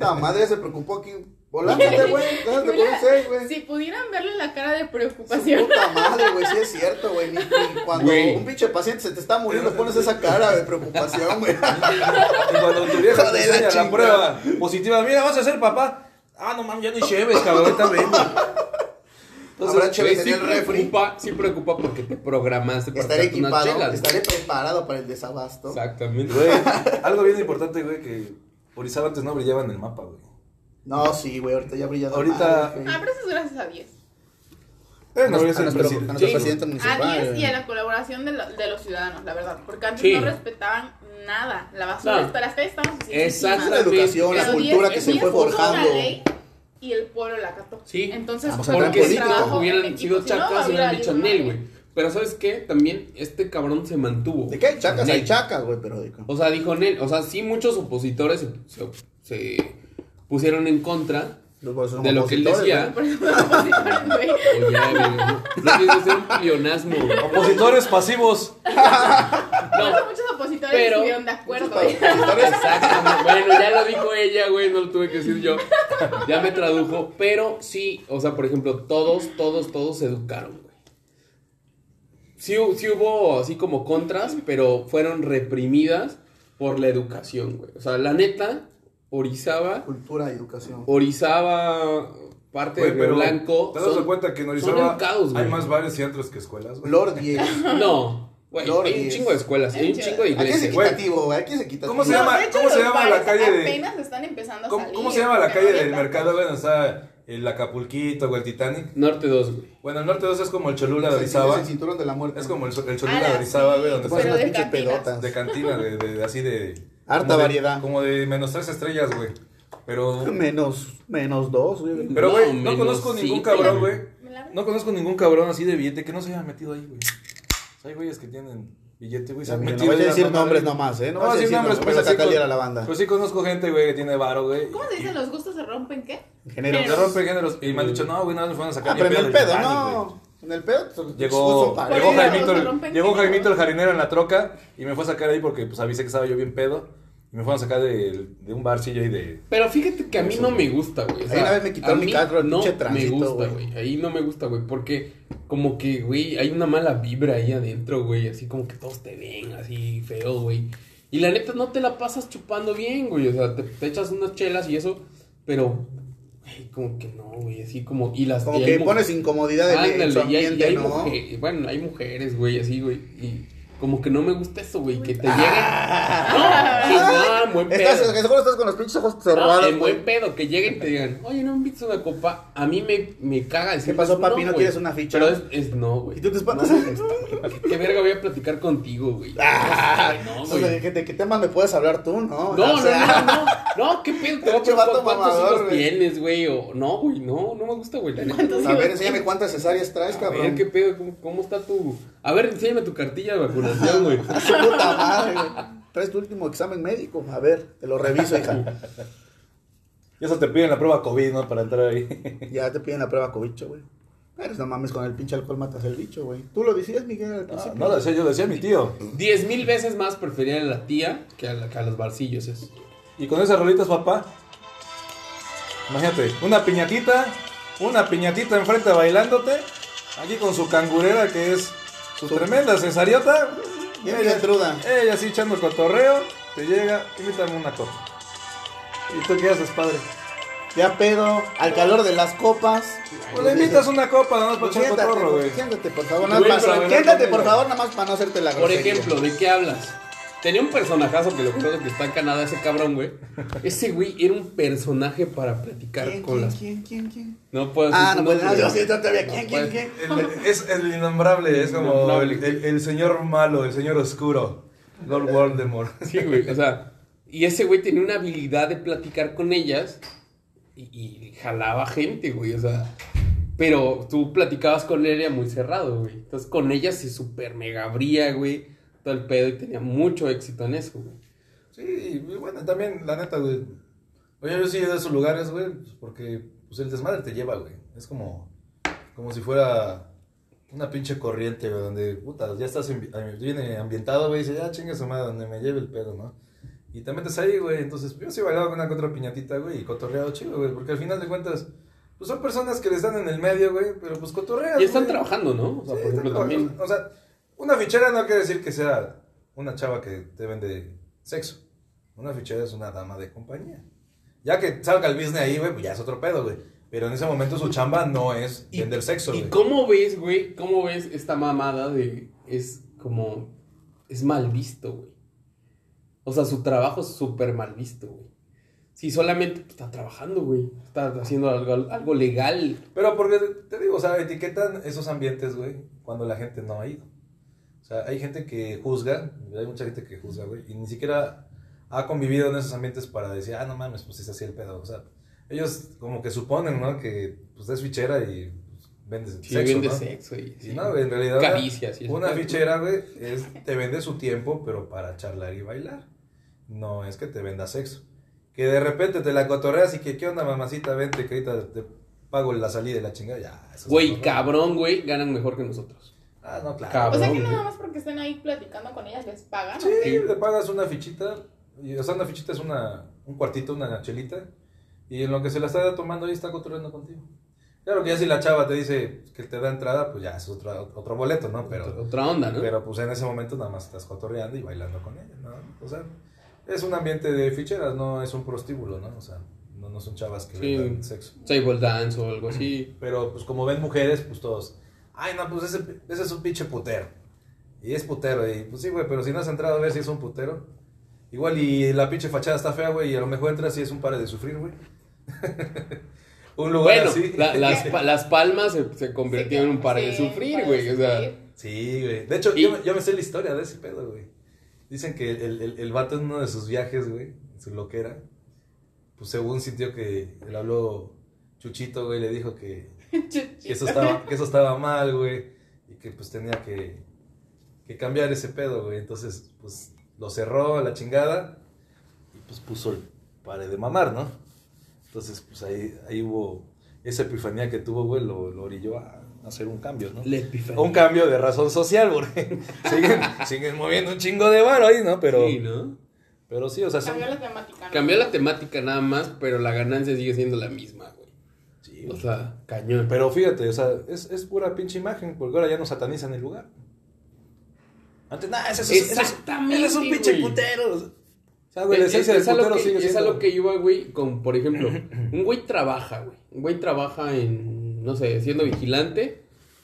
La madre se preocupó aquí. Volándote, güey. Déjate por un seis, güey. Si pudieran verle la cara de Su preocupación. puta madre, güey, sí es cierto, güey. Ni, ni cuando Güey. un pinche paciente se te está muriendo, (laughs) pones esa cara de preocupación, güey. Y cuando tu vieja Hijo te de la enseña la chingada. prueba positiva, mira, vas a ser papá. Ah, no mames, ya ni lleves, cabrón, ahorita vengo. (laughs) Habrá chévere en sí el refri. preocupa, sí preocupa porque te programaste para Estaré echarte unas equipado, chelas, estaré preparado para el desabasto. Exactamente. (laughs) Güey, algo bien importante, güey, que Orizaba antes no brillaba en el mapa, güey. No, sí, güey, ahorita ya brilla. Ahorita- Ah, pero eso es gracias a 10. Eh, no, a nuestro, presidente. a nuestro Sí. presidente A. 10 y a la colaboración de, lo- de los ciudadanos, la verdad. Porque antes Sí. no respetaban nada. La basura, No. hasta las calles estaban La Exactamente. educación, la cultura 10 que se 10 fue forjando. ley Y el pueblo la acató. Sí. Entonces, Vamos Porque si hubieran sido si no, chacas, hubiera hubieran dicho Nel, güey. Pero ¿sabes qué? También este cabrón se mantuvo. ¿De qué hay chacas? Hay Nel. chacas, güey, pero O sea, dijo Nel. O sea, sí, muchos opositores se, se- se pusieron en contra de lo que él decía. No opositores, güey. Oye, güey, no, no tienes que ser un pleonasmo. güey. Opositores pasivos. No, muchos opositores Pero- estuvieron de acuerdo. Muchos güey. opositores. Exactamente. Bueno, ya lo dijo ella, güey, no lo tuve que decir yo. Ya me tradujo. Pero sí, o sea, por ejemplo, todos, todos, todos se educaron, güey. Sí, sí hubo así como contras, pero fueron reprimidas por la educación, güey. O sea, la neta, Orizaba, Cultura y educación. Orizaba, parte pero Blanco. ¿Te das son- cuenta que en son Orizaba güey. hay más bares y antros que escuelas, güey? Lord 10. (laughs) No, güey, Lord, hay un chingo de escuelas, hay un chingo de Aquí es iglesias. Equitativo, güey. Aquí es equitativo. ¿Cómo se No, llama- de hecho, cómo se llama la calle de- Apenas están empezando a ¿Cómo, salir. cómo se llama la calle del mercado, güey? Donde está el Acapulquito, güey, el Titanic. Norte 2, güey. Bueno, el norte 2 es como el Cholula de Orizaba. es el cinturón de la muerte. Es como el, el Ah, Cholula de Orizaba, güey, donde Te pones Pero está unas de pinches pedotas. de cantina, de, de- de- así de... Harta como de- variedad. Como de menos tres estrellas, güey. Pero... Menos, menos dos, güey. Pero, güey, No, no, conozco ningún cabrón, güey. No conozco ningún cabrón así de billete que no se haya metido ahí, güey. O sea, hay güeyes que tienen billete, güey. Se han metido no vas a decir nombres nomás, ¿eh? No, No, vas a decir nombres, nombres, pero para sí, la banda. Pero sí conozco gente, güey, que tiene varo, güey. ¿Cómo se dice? ¿Los gustos se rompen qué? Género. Se rompe géneros. Y me han dicho, no, güey, no nos fueron a sacar Ah, en el pedo, no. En el pedo. pues, Llegó, llegó, eso, Jaimito, el, llegó. Jaimito el jardinero en la troca y me fue a sacar ahí porque pues avisé que estaba yo bien pedo. Y me fueron a sacar de, de un barcillo ahí de... Pero fíjate que a mí no me gusta, güey. O sea, Ahí una vez me quitaron a mi mí carro, no pinche me gusta, güey. güey. Ahí no me gusta, güey. Porque como que, güey, hay una mala vibra ahí adentro, güey. Así como que todos te ven así feo, güey. Y la neta no te la pasas chupando bien, güey. O sea, te, te echas unas chelas y eso. Pero, como que no, güey. Así como... Y las Como y que pones incomodidad en su Ándale, y hay, y ambiente, hay ¿no? mujer- bueno, hay mujeres, güey, así, güey. Y como que no me gusta eso, güey, que te lleguen. No, sí, no, en buen Estás, pedo. que seguro estás con los pinches ojos No, cerrados. en güey. buen pedo, que lleguen y te digan, oye, no me invites a una copa. A mí me, me caga decir ¿Qué pasó, papi? ¿No güey. quieres una ficha? Pero es, es no, güey. ¿Y tú te espantas? No, güey. ¿Qué verga voy a platicar contigo, güey? Ah, no, o güey. sea, ¿de, de qué temas me puedes hablar tú, no? No, O sea, no, no, no, no, qué pedo, te voy a preguntar cuántos hijos güey. tienes, güey, o no, güey, no, no me gusta, güey, la neta. ¿Cuántos A ver, enséñame cuántas cesáreas traes, A cabrón. ver, qué pedo, ¿cómo, cómo está tu... A ver, enséñame tu cartilla de vacunación, güey. A (laughs) su puta madre, güey. Traes tu último examen médico. A ver, te lo reviso, hija. Y eso te piden la prueba COVID, ¿no? Para entrar ahí. Ya te piden la prueba cobicho, güey. Pero no mames, con el pinche alcohol matas el bicho, güey. Tú lo decías, Miguel, al No, principio. no lo decía yo, lo decía mi tío. Diez mil veces más prefería a la tía que a, la- que a los barcillos, eso. Y con esas rolitas, papá. Imagínate, una piñatita, una piñatita enfrente bailándote. Aquí con su cangurera que es su tremenda cesariota. Bien Gertruda. Ella así echando el cotorreo. Te llega, invítame una copa. ¿Y tú qué haces, padre? Ya pedo, al calor de las copas. Pues le invitas una copa, nada más para echar cotorro, güey. siéntate, por favor. Nada más, siéntate, ¿cómo por favor, nada más para no hacerte la Por ejemplo, ¿de qué hablas? Tenía un personajazo que lo creo que está en Canadá, ese cabrón, güey. Ese güey era un personaje para platicar ¿Quién, con quién, las... quién, quién, quién? No puedo Ah, decir pues, nombre, no, yo güey. sí, todavía. No ¿Quién, quién, puedes- quién? El- es el innombrable, es como Innombrable. el, el- el señor malo, el señor oscuro. Lord Voldemort. (laughs) Sí, güey, o sea, y ese güey tenía una habilidad de platicar con ellas y, y jalaba gente, güey, o sea, pero tú platicabas con él era muy cerrado, güey. Entonces con ellas se super mega abría, güey, todo el pedo y tenía mucho éxito en eso, güey. Sí, y bueno, también, la neta, güey. Oye, yo sí a esos lugares, güey, pues, porque pues, el desmadre te lleva, güey. Es como, como si fuera una pinche corriente, güey, donde, puta, ya estás am- viene ambientado, güey, y dice, ya chingue su madre, donde me lleve el pedo, ¿no? Y te metes ahí, güey, entonces yo sí he bailado con una otra piñatita, güey, y cotorreado chido, güey, porque al final de cuentas, pues son personas que le están en el medio, güey, pero pues cotorreas, Y están güey. trabajando, ¿no? O sea, Sí, por ejemplo, también... O sea, una fichera no quiere decir que sea una chava que te vende sexo. Una fichera es una dama de compañía. Ya que salga el business ahí, güey, pues ya es otro pedo, güey. Pero en ese momento su chamba no es ¿Y- vender sexo, ¿Y güey. cómo ves, güey? ¿Cómo ves esta mamada de... Es como... Es mal visto, güey. O sea, su trabajo es súper mal visto, güey. Si solamente está trabajando, güey. Está haciendo algo, algo legal. Pero porque, te digo, o sea, etiquetan esos ambientes, güey, cuando la gente no ha ido. O sea, hay gente que juzga, hay mucha gente que juzga, güey, y ni siquiera ha convivido en esos ambientes para decir, ah, no mames, pues es así el pedo. O sea, ellos como que suponen, ¿no? Que pues es fichera y pues, vendes Sí, sexo, vende ¿no? sexo y... Y no, en realidad. Caricias y. Una fichera, güey, es, te vende su tiempo, pero para charlar y bailar. No es que te venda sexo. Que de repente te la cotorreas y que, ¿qué onda, mamacita? Vente, que ahorita te pago la salida de la chingada. Ya, eso es Güey, cabrón, güey, ganan mejor que nosotros. Ah, no, claro. Cabrón. O sea que nada más porque estén ahí platicando con ellas les pagan. ¿o Sí, qué? le pagas una fichita. Y, o sea, una fichita es una, un cuartito, una chelita. Y en lo que se la está tomando ahí está cotorreando contigo. Claro que ya si la chava te dice que te da entrada, pues ya es otro, otro boleto, ¿no? Pero, Otra onda, ¿no? Pero pues en ese momento nada más estás cotorreando y bailando con ella, ¿no? O sea, es un ambiente de ficheras, no es un prostíbulo, ¿no? O sea, no, no son chavas que Sí. sexo. Table dance o algo así. Pero pues como ven mujeres, pues todos, ay no, pues ese, ese es un pinche putero. Y es putero, y pues sí, güey, pero si no has entrado a ver si es un putero. Igual y la pinche fachada está fea, güey, y a lo mejor entras y es un pare de sufrir, güey. (laughs) un lugar Bueno, así. la- las, (laughs) pa- las palmas se, se convirtieron en un par de Sí, sufrir, güey. O sea. Sí, güey. De hecho, Y- yo, me- yo me sé la historia de ese pedo, güey. Dicen que el, el, el vato en uno de sus viajes, güey, en su loquera, pues según sintió que le habló Chuchito, güey, le dijo que, que eso estaba, que eso estaba mal, güey, y que pues tenía que, que cambiar ese pedo, güey. Entonces, pues lo cerró a la chingada y pues puso el pare de mamar, ¿no? Entonces, pues ahí, ahí hubo esa epifanía que tuvo, güey, lo, lo orilló a hacer un cambio, ¿no? la epifanía. Un cambio de razón social, porque (laughs) siguen, siguen moviendo un chingo de varo ahí, ¿no? Pero Sí, ¿no? pero sí, o sea, son... Cambió la temática. ¿no? Cambió la temática nada más, pero la ganancia sigue siendo la misma, güey. Sí, O sea, cañón. Pero fíjate, o sea, es, es pura pinche imagen, porque ahora ya no satanizan el lugar. Antes, nada, ese, es- ese es- Exactamente, ese es un pinche putero. O sea, güey, la Es- esencia es, a lo que, sigue es a lo que iba, güey, con, por ejemplo, (clears throat) un güey trabaja, güey. Un güey trabaja en, no sé, siendo vigilante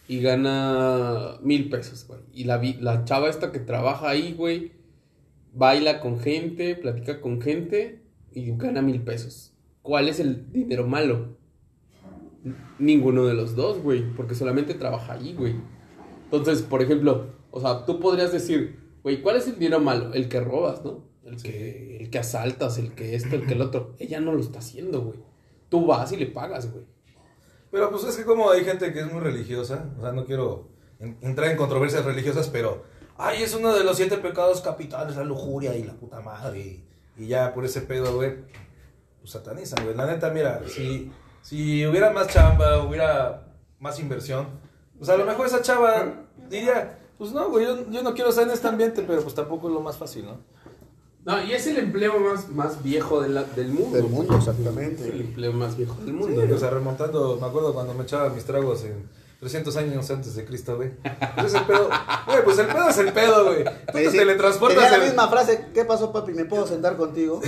y gana mil pesos, güey. Y la, vi- la chava esta que trabaja ahí, güey, baila con gente, platica con gente y gana mil pesos. ¿Cuál es el dinero malo? Ninguno de los dos, güey, porque solamente trabaja ahí, güey. Entonces, por ejemplo, o sea, tú podrías decir, güey, ¿cuál es el dinero malo? El que robas, ¿no? El que, el que asaltas, el que esto, el que el otro. (clears throat) Ella no lo está haciendo, güey. Tú vas y le pagas, güey. Pero pues es que como hay gente que es muy religiosa, o sea, no quiero en- entrar en controversias religiosas, pero, ay, es uno de los siete pecados capitales, la lujuria y la puta madre, y, y ya por ese pedo, güey, pues satanizan, güey. La neta, mira, si, si hubiera más chamba, hubiera más inversión, pues a lo mejor esa chava diría, pues no, güey, yo, yo no quiero estar en este ambiente, pero pues tampoco es lo más fácil, ¿no? No, y es el empleo más, más viejo de la- del mundo. Del mundo, exactamente. Es el empleo más viejo del mundo. Sí, ¿no? o sea, remontando, me acuerdo cuando me echaba mis tragos en 300 años antes de Cristo, güey. Pues ese pedo, güey, pues el pedo es el pedo, güey. Tú te dice- teletransportas tenía la misma frase, ¿qué pasó papi? ¿Me puedo sentar contigo?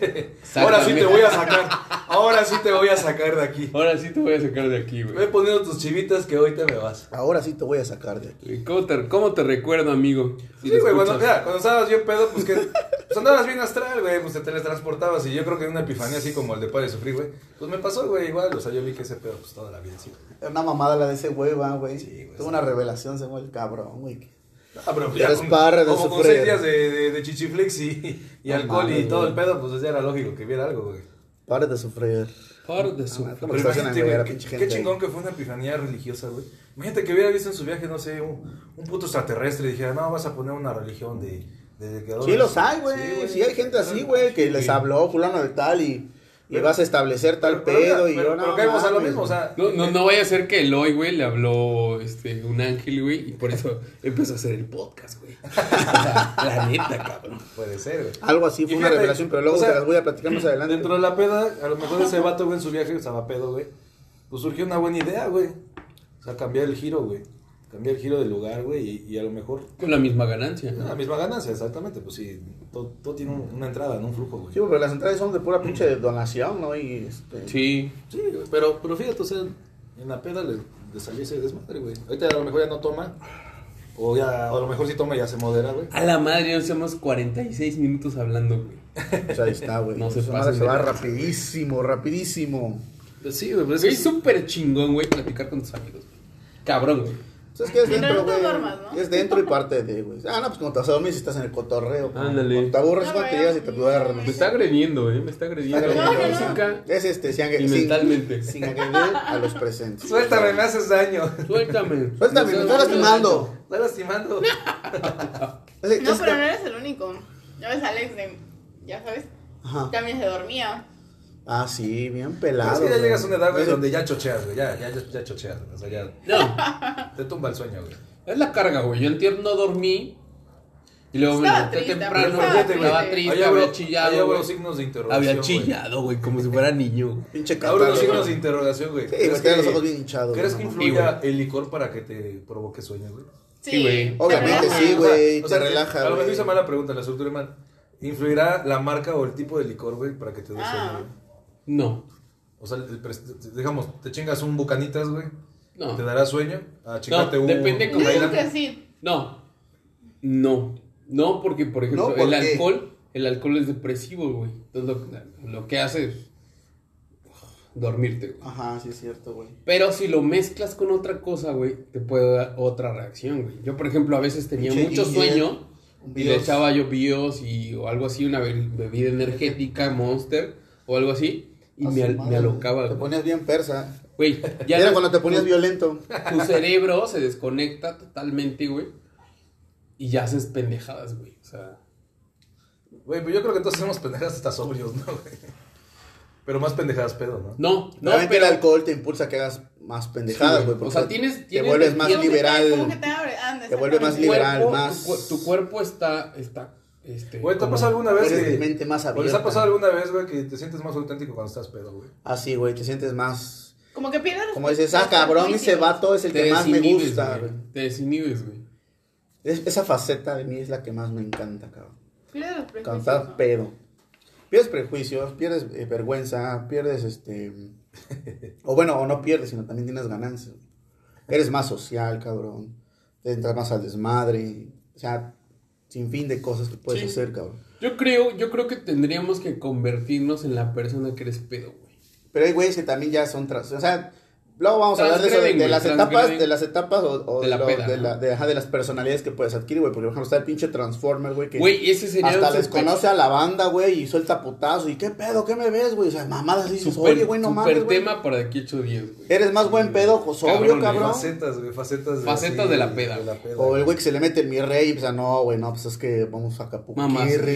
(laughs) Ahora sí te voy a sacar. Ahora sí te voy a sacar de aquí. Ahora sí te voy a sacar de aquí, Ve güey. poniendo tus chivitas que hoy te me vas. Ahora sí te voy a sacar de aquí. ¿Cómo te, ¿Cómo te recuerdo, amigo? Si Sí, güey, cuando, mira, cuando estabas bien pedo, pues que pues andabas bien astral, güey, pues te teletransportabas y yo creo que en una epifanía así como el de Padre Sufrir, güey, pues me pasó, güey, igual, o sea, yo vi que ese pedo pues toda la vida, sí. Era una mamada la de ese güey, va, güey. Sí, güey, Tuvo una revelación, se fue el cabrón, güey. Ah, pero Ya eres padre de como con seis días de, de, de chichiflix y, y No alcohol y todo güey. el pedo, pues ya era lógico que viera algo, güey. Pare de sufrir. Par de su- Ah, ¿cómo Pero que estacionan, imagínate, güey, qué, gente qué ahí? chingón que fue una epifanía religiosa, güey. Imagínate que hubiera visto en su viaje, no sé, un, un puto extraterrestre y dijera, no, vas a poner una religión de... de, que adoras". Sí los hay, güey. Sí, Sí, hay gente así, güey, que Sí, les habló fulano de tal y, y Pero- vas a establecer tal Pero- pero, pedo y pero, yo no pero caemos a lo mismo, o sea... No, no, no vaya a ser que Eloy, güey, le habló este, un ángel, güey, y por eso (laughs) empezó a hacer el podcast, güey. (laughs) O sea, la neta, cabrón. Puede ser, güey. Algo así Y fue una fíjate, revelación, pero luego o sea, te las voy a platicar más adelante. Dentro de la peda, a lo mejor ese vato, güey, en su viaje, estaba pedo, güey. Pues surgió una buena idea, güey. O sea, cambiar el giro, güey. Cambiar el giro del lugar, güey, y, y a lo mejor... Con la misma ganancia. La misma ganancia, exactamente, pues sí, todo, todo tiene un- una entrada, ¿no? Un flujo, güey. Sí, pero las entradas son de pura pinche donación, ¿no? Y este... Sí. Sí, güey, pero, pero fíjate, o sea, en la peda le, le salió ese desmadre, güey. Ahorita a lo mejor ya no toma, o ya, o a lo mejor sí toma y ya se modera, güey. A la madre, ya hacemos 46 minutos hablando, güey. O (laughs) sea, ahí está, güey. No se madre se va rapidísimo, rapidísimo. Pues sí, güey, pues Es que- súper chingón, güey, platicar con tus amigos, güey. Cabrón, güey. O sea, es que es dentro, no te güey. duermas, ¿no? Es dentro y parte de, güey. Ah, no, pues cuando te vas a dormir si estás en el cotorreo. Ándale. Cuando te aburres No, cuando te güey, llegas y te duermes. Me está agrediendo, eh. Me está agrediendo. Es este, sin, y mentalmente. (laughs) sin agredir a los presentes. Suéltame, me haces daño. Suéltame. Suéltame, me estás lastimando. Está lastimando. Es- No, es- pero no eres el único. Ya ves, Alex, de, ya sabes, Ajá. también se dormía. Ah, sí, bien Pero pelado. es que ya llegas a una edad, güey, donde ya chocheas, güey. Ya, ya, ya, chocheas, güey. O sea, ya No, te tumba el sueño, güey. es la carga, güey. Yo entiendo, no dormí. Y luego me Estaba levanté triste, temprano. estaba Estaba, triste. había chillado, habrá güey. signos de interrogación. Había chillado, güey, como si fuera niño. (laughs) Pinche Ahora catarro. los signos de güey. interrogación, güey. Sí, güey, tiene los ojos bien hinchados. ¿Crees que influya el licor para que te provoque sueño, güey? Sí, güey. Obviamente Te sí, güey. O sea, te relaja, A lo mejor hice mala pregunta, la estructura mal. ¿Influirá la marca o el tipo de licor, güey, para que te dé Ah. sueño? No, O sea, el pres- digamos, te chingas un bucanitas, güey. no. ¿Te dará sueño? A chingarte No, un. depende cómo- que sí. No. No. No, porque, por ejemplo, No, ¿por el qué? alcohol, el alcohol es depresivo, güey. Entonces lo, lo que hace es dormirte, güey. Ajá, sí es cierto, güey. Pero si lo mezclas con otra cosa, güey, te puede dar otra reacción, güey. Yo, por ejemplo, a veces tenía Pinche mucho sueño un y le Bios. echaba yo bios y o algo así, una be- bebida energética, Monster o algo así, y me, al- me alocaba, Te güey. ponías bien persa. Güey, ya Era no- cuando te ponías tu- violento. Tu cerebro se desconecta totalmente, güey, y ya haces pendejadas, güey. O sea, Güey, pues yo creo que todos hacemos pendejadas hasta sobrios, ¿no, güey? Pero más pendejadas pedo, ¿no? no, no, Realmente pero... el alcohol te impulsa a que hagas más pendejadas, güey. O sea, tienes- Te vuelves más liberal. Te abre. anda, Te vuelve más liberal, cuerpo, más- Tu, tu cuerpo está, está, este... Güey, ¿te ha como- pasado alguna vez que... mente más ¿o ¿Les abierta. ha pasado alguna vez, güey, que te sientes más auténtico cuando estás pedo, güey? Ah, sí, güey, te sientes más... Como que pierdes Como dices, ah, cabrón, ese vato es el te que más me gusta, güey. Te desinhibes, güey. Es- esa faceta de mí es la que más me encanta, cabrón. Pierdes prejuicios. estás ¿no? pedo. Pierdes prejuicios, pierdes eh, vergüenza, pierdes este... o bueno, o no pierdes, sino también tienes ganancias. güey. Eres más social, cabrón. Te entras más al desmadre. O sea, sin fin de cosas que puedes Sí. hacer, cabrón. Yo creo, yo creo que tendríamos que convertirnos en la persona que eres pedo, güey. Pero hay güeyes que también ya son tras... O sea, luego vamos a hablar de eso, de, las etapas, de las etapas o, o De la lo- peda, de, ¿no? la- de- ajá, de las personalidades que puedes adquirir, güey. Porque, por ejemplo, está el pinche Transformer, güey, que Güey, ese sería hasta un les super- conoce a la banda, güey, y suelta putazos. ¿Y qué pedo? ¿Qué me ves, güey? O sea, mamadas dices, super, oye, güey, no super mames, güey. tema para de aquí 8 días, güey. Eres más buen pedo, o sobrio, Cabrón, cabrón. Facetas, güey, facetas de... Facetas así, de la peda. O el güey que se le mete el mi rey, y pues, ah, no, güey, no, pues es que vamos a Acapulco,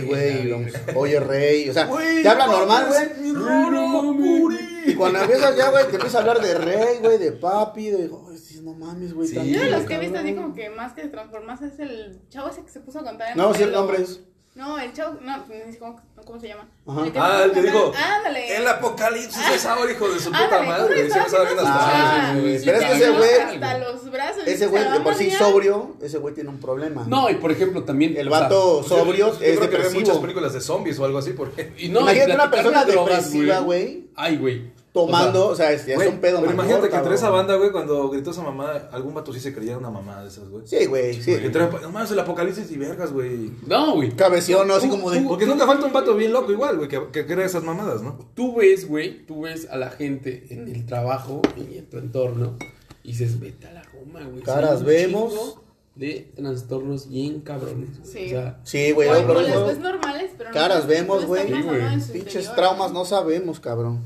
güey, oye, rey, o sea, te habla no normal, güey. Y cuando empiezas ya, güey, te empieza a hablar de rey, güey, de papi, de, sí, no mames, güey, Sí. Yo de los que he visto así como que más que transformarse es el chavo ese que se puso a cantar en No, sí, el nombre es. No, el chavo, no, no cómo, cómo se llama. Ajá. se Ah, el que dijo, Ándale. el apocalipsis es ahora, hijo de su puta Ándale, madre. ¿cómo güey, Se estaba me bien hasta... sí, pero es que ese güey- Hasta los brazos. Ese se güey, de por sí sobrio, ese güey tiene un problema. No, y por ejemplo, también. El o sea, vato sobrio Yo es creo que ve muchas depresivo. películas de zombies o algo así, porque... y no, y Imagínate una platicar persona drogas, depresiva, güey, Ay, güey. Tomando, o sea, es, ya es un pedo pero mayor, imagínate que entre esa banda, güey, cuando gritó esa mamá, algún vato sí se creía una mamá de esas, güey. Sí, güey, sí. Que entre, no mames, el apocalipsis y vergas, güey. No, güey. Cabeción, ¿no? Así como de... Porque nunca falta un vato bien loco igual, güey, que, que crea esas mamadas, ¿no? Tú ves, güey, tú ves a la gente en el trabajo y en tu entorno y dices, vete a la goma, güey. Caras vemos. chingo De trastornos bien cabrones. Sí. O sea, Sí, güey, Bueno, no, les no- ves normales, pero Caras vemos, güey. Pinches interior. traumas no sabemos, cabrón.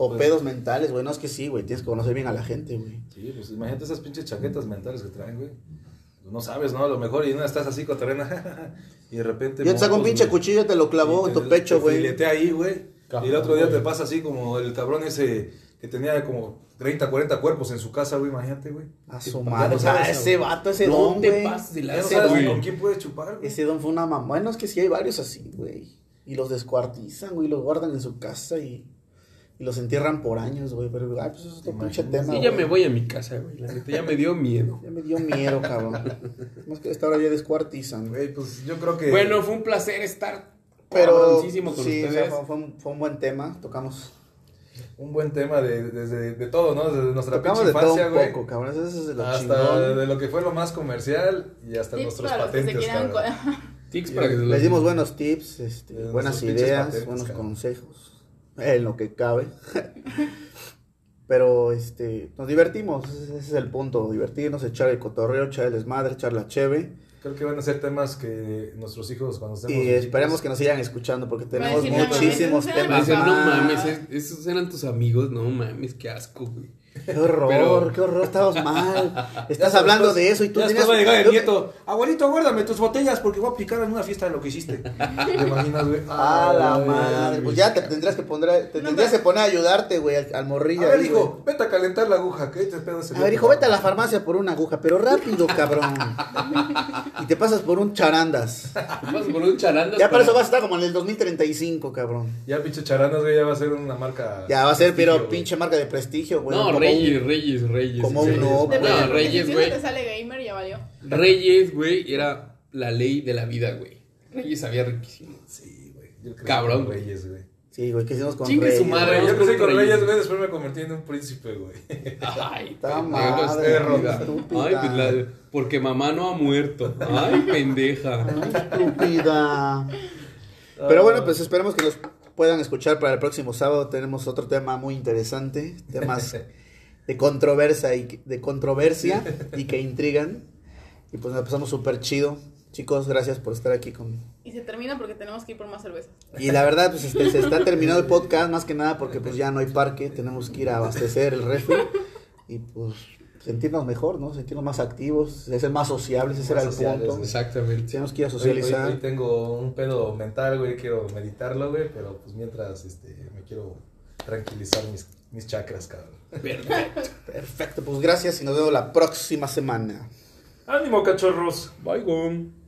No, O pues, pedos mentales, güey. No es que sí, güey. Tienes que conocer bien a la gente, güey. Sí, pues imagínate esas pinches chaquetas mentales que traen, güey. No sabes, ¿no? A lo mejor y una estás así con terrena (laughs) y de repente... Ya te saca un pinche güey. cuchillo, te lo clavó en tu pecho, güey. filetea ahí, güey. Y el otro día te pasa así como el cabrón ese que tenía como 30, 40 cuerpos en su casa, güey, imagínate, güey. A su madre. no o sea, sabes, ese güey. vato, ese no don, te pases de la no sabes don. con quién puedes chupar, güey. Ese don fue una mamá. Bueno, es que sí hay varios así, güey. Y los descuartizan, güey. Los guardan en su casa y, y los entierran por años, güey. Pero, ay, pues eso es otro pinche tema. sí, ya güey. me voy a mi casa, güey. La neta, ya me dio miedo. Ya me dio miedo, cabrón. (laughs) Más que esta hora ya descuartizan, güey. Pues yo creo que... Bueno, fue un placer estar Pero con sí, o sea, ustedes. fue, fue un, fue un buen tema. Tocamos, un buen tema de, desde de todo, ¿no? Desde nuestra tocamos pinche de todo infancia, un güey. poco, cabrón. Eso es de lo Hasta chingón. de lo que fue lo más comercial y hasta Tips nuestros para los que se patentes, cabrón. (laughs) Tics para que se Les dimos buenos tips, este, buenas ideas, patentes, buenos cabrón. consejos, en lo que cabe. Pero este, nos divertimos, ese es el punto, divertirnos, echar el cotorreo, echar el desmadre, echar la cheve. Creo que van a ser temas que nuestros hijos cuando estemos Y esperemos que nos sigan escuchando porque tenemos muchísimos temas. No mames, es- esos eran tus amigos. No mames, qué asco, güey. Qué horror, Pero- qué horror, estamos mal. (laughs) Estás hablando después- de eso y tú ya tenías... a llegar el nieto. Abuelito, guárdame tus botellas porque voy a picar en una fiesta de lo que hiciste. (laughs) ¿Te imaginas, güey? Ah, la madre. Pues ya te tendrías que poner, te tendrías que poner a ayudarte, güey, al, al morrillo. A ver, ahí, hijo, vete a calentar la aguja. ¿Qué te pedo ese güey. A ver, hijo, vete a la farmacia por una aguja, pero rápido, cabrón. (laughs) y te pasas por un charandas. Vas por un charandas Ya para para- eso vas a estar como en el 2035, cabrón. Ya, pinche charanas, güey, ya va a ser una marca. Ya va a ser, pero güey. pinche marca de prestigio, güey. No, Reyes, Reyes, Reyes. como un no, Reyes, si güey. uno te sale gamer, ya valió. Reyes, güey, era la ley de la vida, güey. Reyes sabía riquísimo. Sí, güey. Yo Cabrón. Reyes, güey. Sí, güey, que hicimos con Chingue su Reyes, madre, güey. Yo crecí con Reyes. Reyes, güey, después me convertí en un príncipe, güey. Ay, madre, estúpida. Ay, pues la- porque mamá no ha muerto. Ay, (laughs) pendeja. Ay, estúpida. Pero bueno, pues esperemos que nos puedan escuchar para el próximo sábado. Tenemos otro tema muy interesante, temas (laughs) de controversia y que- de controversia y que intrigan. Y pues nos pasamos súper chido. Chicos, gracias por estar aquí con... Y se termina porque tenemos que ir por más cerveza. Y la verdad, pues este, se está terminando el podcast, más que nada porque pues ya no hay parque, tenemos que ir a abastecer el refri y pues sentirnos mejor, ¿no? Sentirnos más activos, ser más sociables, ese Más era el sociales, punto. Exactamente. Tenemos que ir a Hoy, hoy- socializar. hoy tengo un pedo mental, güey, quiero meditarlo, güey, pero pues mientras este, me quiero tranquilizar mis, mis chakras, cabrón. Perfecto. (laughs) Perfecto, pues gracias y nos vemos la próxima semana. ¡Ánimo, cachorros! Bye, güey.